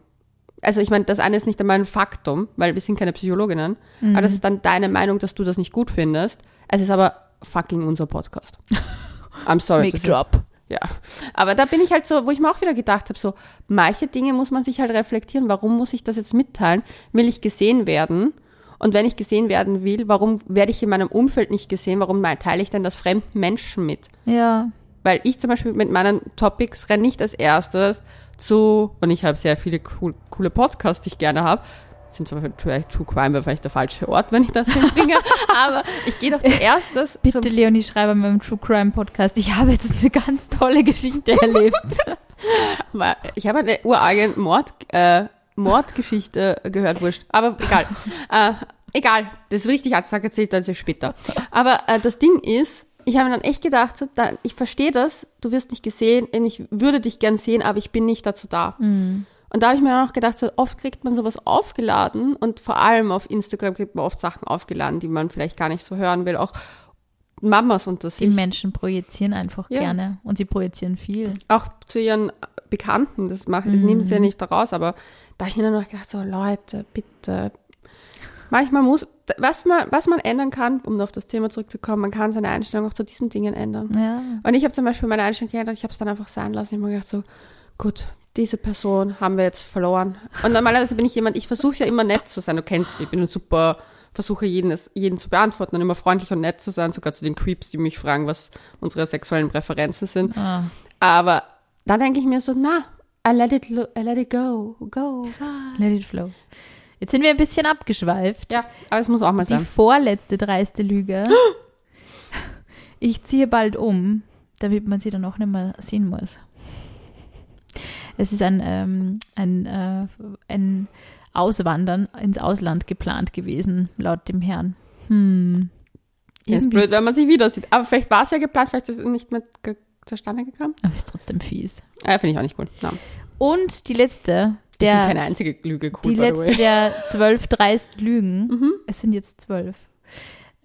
Also ich meine, das eine ist nicht einmal ein Faktum, weil wir sind keine Psychologinnen, aber Mhm. das ist dann deine Meinung, dass du das nicht gut findest. Es ist aber fucking unser Podcast. [laughs] I'm sorry. Mic. Drop. Ja, aber da bin ich halt so, wo ich mir auch wieder gedacht habe, so, manche Dinge muss man sich halt reflektieren. Warum muss ich das jetzt mitteilen? Will ich gesehen werden? Und wenn ich gesehen werden will, warum werde ich in meinem Umfeld nicht gesehen? Warum teile ich denn das fremden Menschen mit? Ja. Weil ich zum Beispiel mit meinen Topics renne nicht als erstes zu, und ich habe sehr viele cool, coole Podcasts, die ich gerne habe. Sind zum Beispiel True, True Crime wäre vielleicht der falsche Ort, wenn ich das hinbringe. [laughs] aber ich gehe doch zuerst das Bitte, Leonie, schreibe mal im True Crime Podcast. Ich habe jetzt eine ganz tolle Geschichte erlebt. [laughs] Ich habe eine urarge Mord, äh, Mordgeschichte gehört, wurscht. Aber egal. [laughs] äh, egal, das ist richtig, als erzählt das ist später. Aber äh, das Ding ist, ich habe mir dann echt gedacht, so, da, ich verstehe das, du wirst nicht gesehen, ich würde dich gern sehen, aber ich bin nicht dazu da. Und da habe ich mir dann auch gedacht, so oft kriegt man sowas aufgeladen und vor allem auf Instagram kriegt man oft Sachen aufgeladen, die man vielleicht gar nicht so hören will. Auch Mamas unter Die sich. Menschen projizieren einfach Ja. gerne und sie projizieren viel. auch zu ihren Bekannten, das machen, das nehmen sie ja nicht daraus, aber da hab ich mir dann noch gedacht, so Leute, bitte. Manchmal muss, was man, was man ändern kann, um auf das Thema zurückzukommen, man kann seine Einstellung auch zu diesen Dingen ändern. Ja. Und ich habe zum Beispiel meine Einstellung geändert, ich habe es dann einfach sein lassen. Ich habe mir gedacht, so, gut, diese Person haben wir jetzt verloren. Und normalerweise bin ich jemand, ich versuche ja immer nett zu sein. Du kennst mich, ich bin ein super, versuche jeden, jeden zu beantworten und immer freundlich und nett zu sein, sogar zu den Creeps, die mich fragen, was unsere sexuellen Präferenzen sind. Ah. Aber da denke ich mir so, na, I let it, I let it go, go. bye. Let it flow. Jetzt sind wir ein bisschen abgeschweift. Ja, aber es muss auch mal Die sein. vorletzte dreiste Lüge. [gasps] Ich ziehe bald um, damit man sie dann auch nicht mehr sehen muss. Es ist ein, ähm, ein, äh, ein Auswandern ins Ausland geplant gewesen, laut dem Herrn. Hm. Ja, ist blöd, wenn man sich wieder sieht. Aber vielleicht war es ja geplant, vielleicht ist es nicht mehr ge zustande gekommen. Aber ist trotzdem fies. Ja, finde ich auch nicht cool. No. Und die letzte, Ich der, keine einzige Lüge cool, die letzte der zwölf dreist Lügen. Mhm. Es sind jetzt zwölf.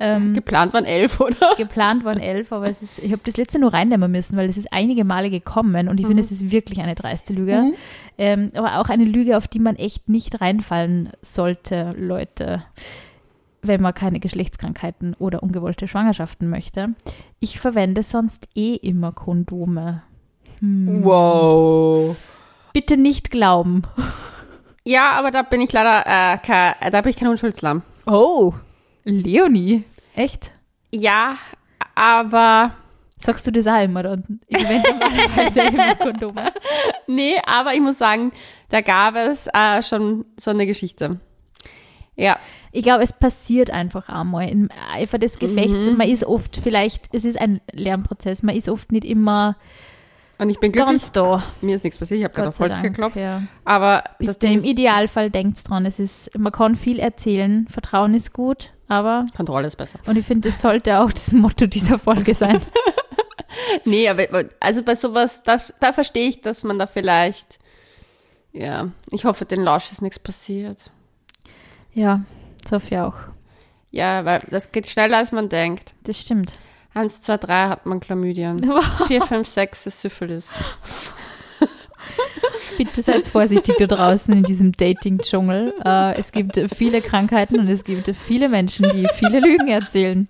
Ähm, Geplant waren elf, oder? geplant waren elf, aber es ist, ich habe das letzte nur reinnehmen müssen, weil es ist einige Male gekommen und ich finde, es ist wirklich eine dreiste Lüge. Mhm. Ähm, aber auch eine Lüge, auf die man echt nicht reinfallen sollte, Leute, wenn man keine Geschlechtskrankheiten oder ungewollte Schwangerschaften möchte. Ich verwende sonst eh immer Kondome. Hm. Wow. Bitte nicht glauben. Ja, aber da bin ich leider, äh, kein, da bin ich kein Unschuldslamm. Oh, Leonie. Echt? Ja, aber, Sagst du das auch immer dann? Ich verwende normalerweise [laughs] immer Kondome. nee, aber ich muss sagen, da gab es äh, schon so eine Geschichte. Ja, Ich glaube, es passiert einfach einmal im Eifer des Gefechts. Mhm. Man ist oft vielleicht, es ist ein Lernprozess, man ist oft nicht immer und ich bin glücklich. ganz da. Mir ist nichts passiert, ich habe gerade auf Holz Dank. geklopft. Ja. Aber Bitte, im Idealfall denkt dran, es ist, man kann viel erzählen, Vertrauen ist gut, aber, Kontrolle ist besser. und ich finde, das sollte auch das Motto dieser Folge sein. [laughs] Nee, aber also bei sowas, da, da verstehe ich, dass man da vielleicht Ja, ich hoffe, den Lausch ist nichts passiert. Ja, Sophie auch. Ja, weil das geht schneller, als man denkt. Das stimmt. Eins, zwei, drei hat man Chlamydien. [laughs] Vier, fünf, sechs ist Syphilis. [laughs] Bitte seid vorsichtig da draußen in diesem Dating-Dschungel. Äh, es gibt viele Krankheiten und es gibt viele Menschen, die viele Lügen erzählen.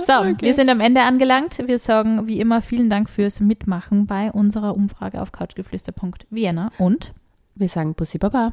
So, wir sind am Ende angelangt. Wir sagen wie immer vielen Dank fürs Mitmachen bei unserer Umfrage auf couchgeflüster.vienna und Wir sagen Bussi Baba.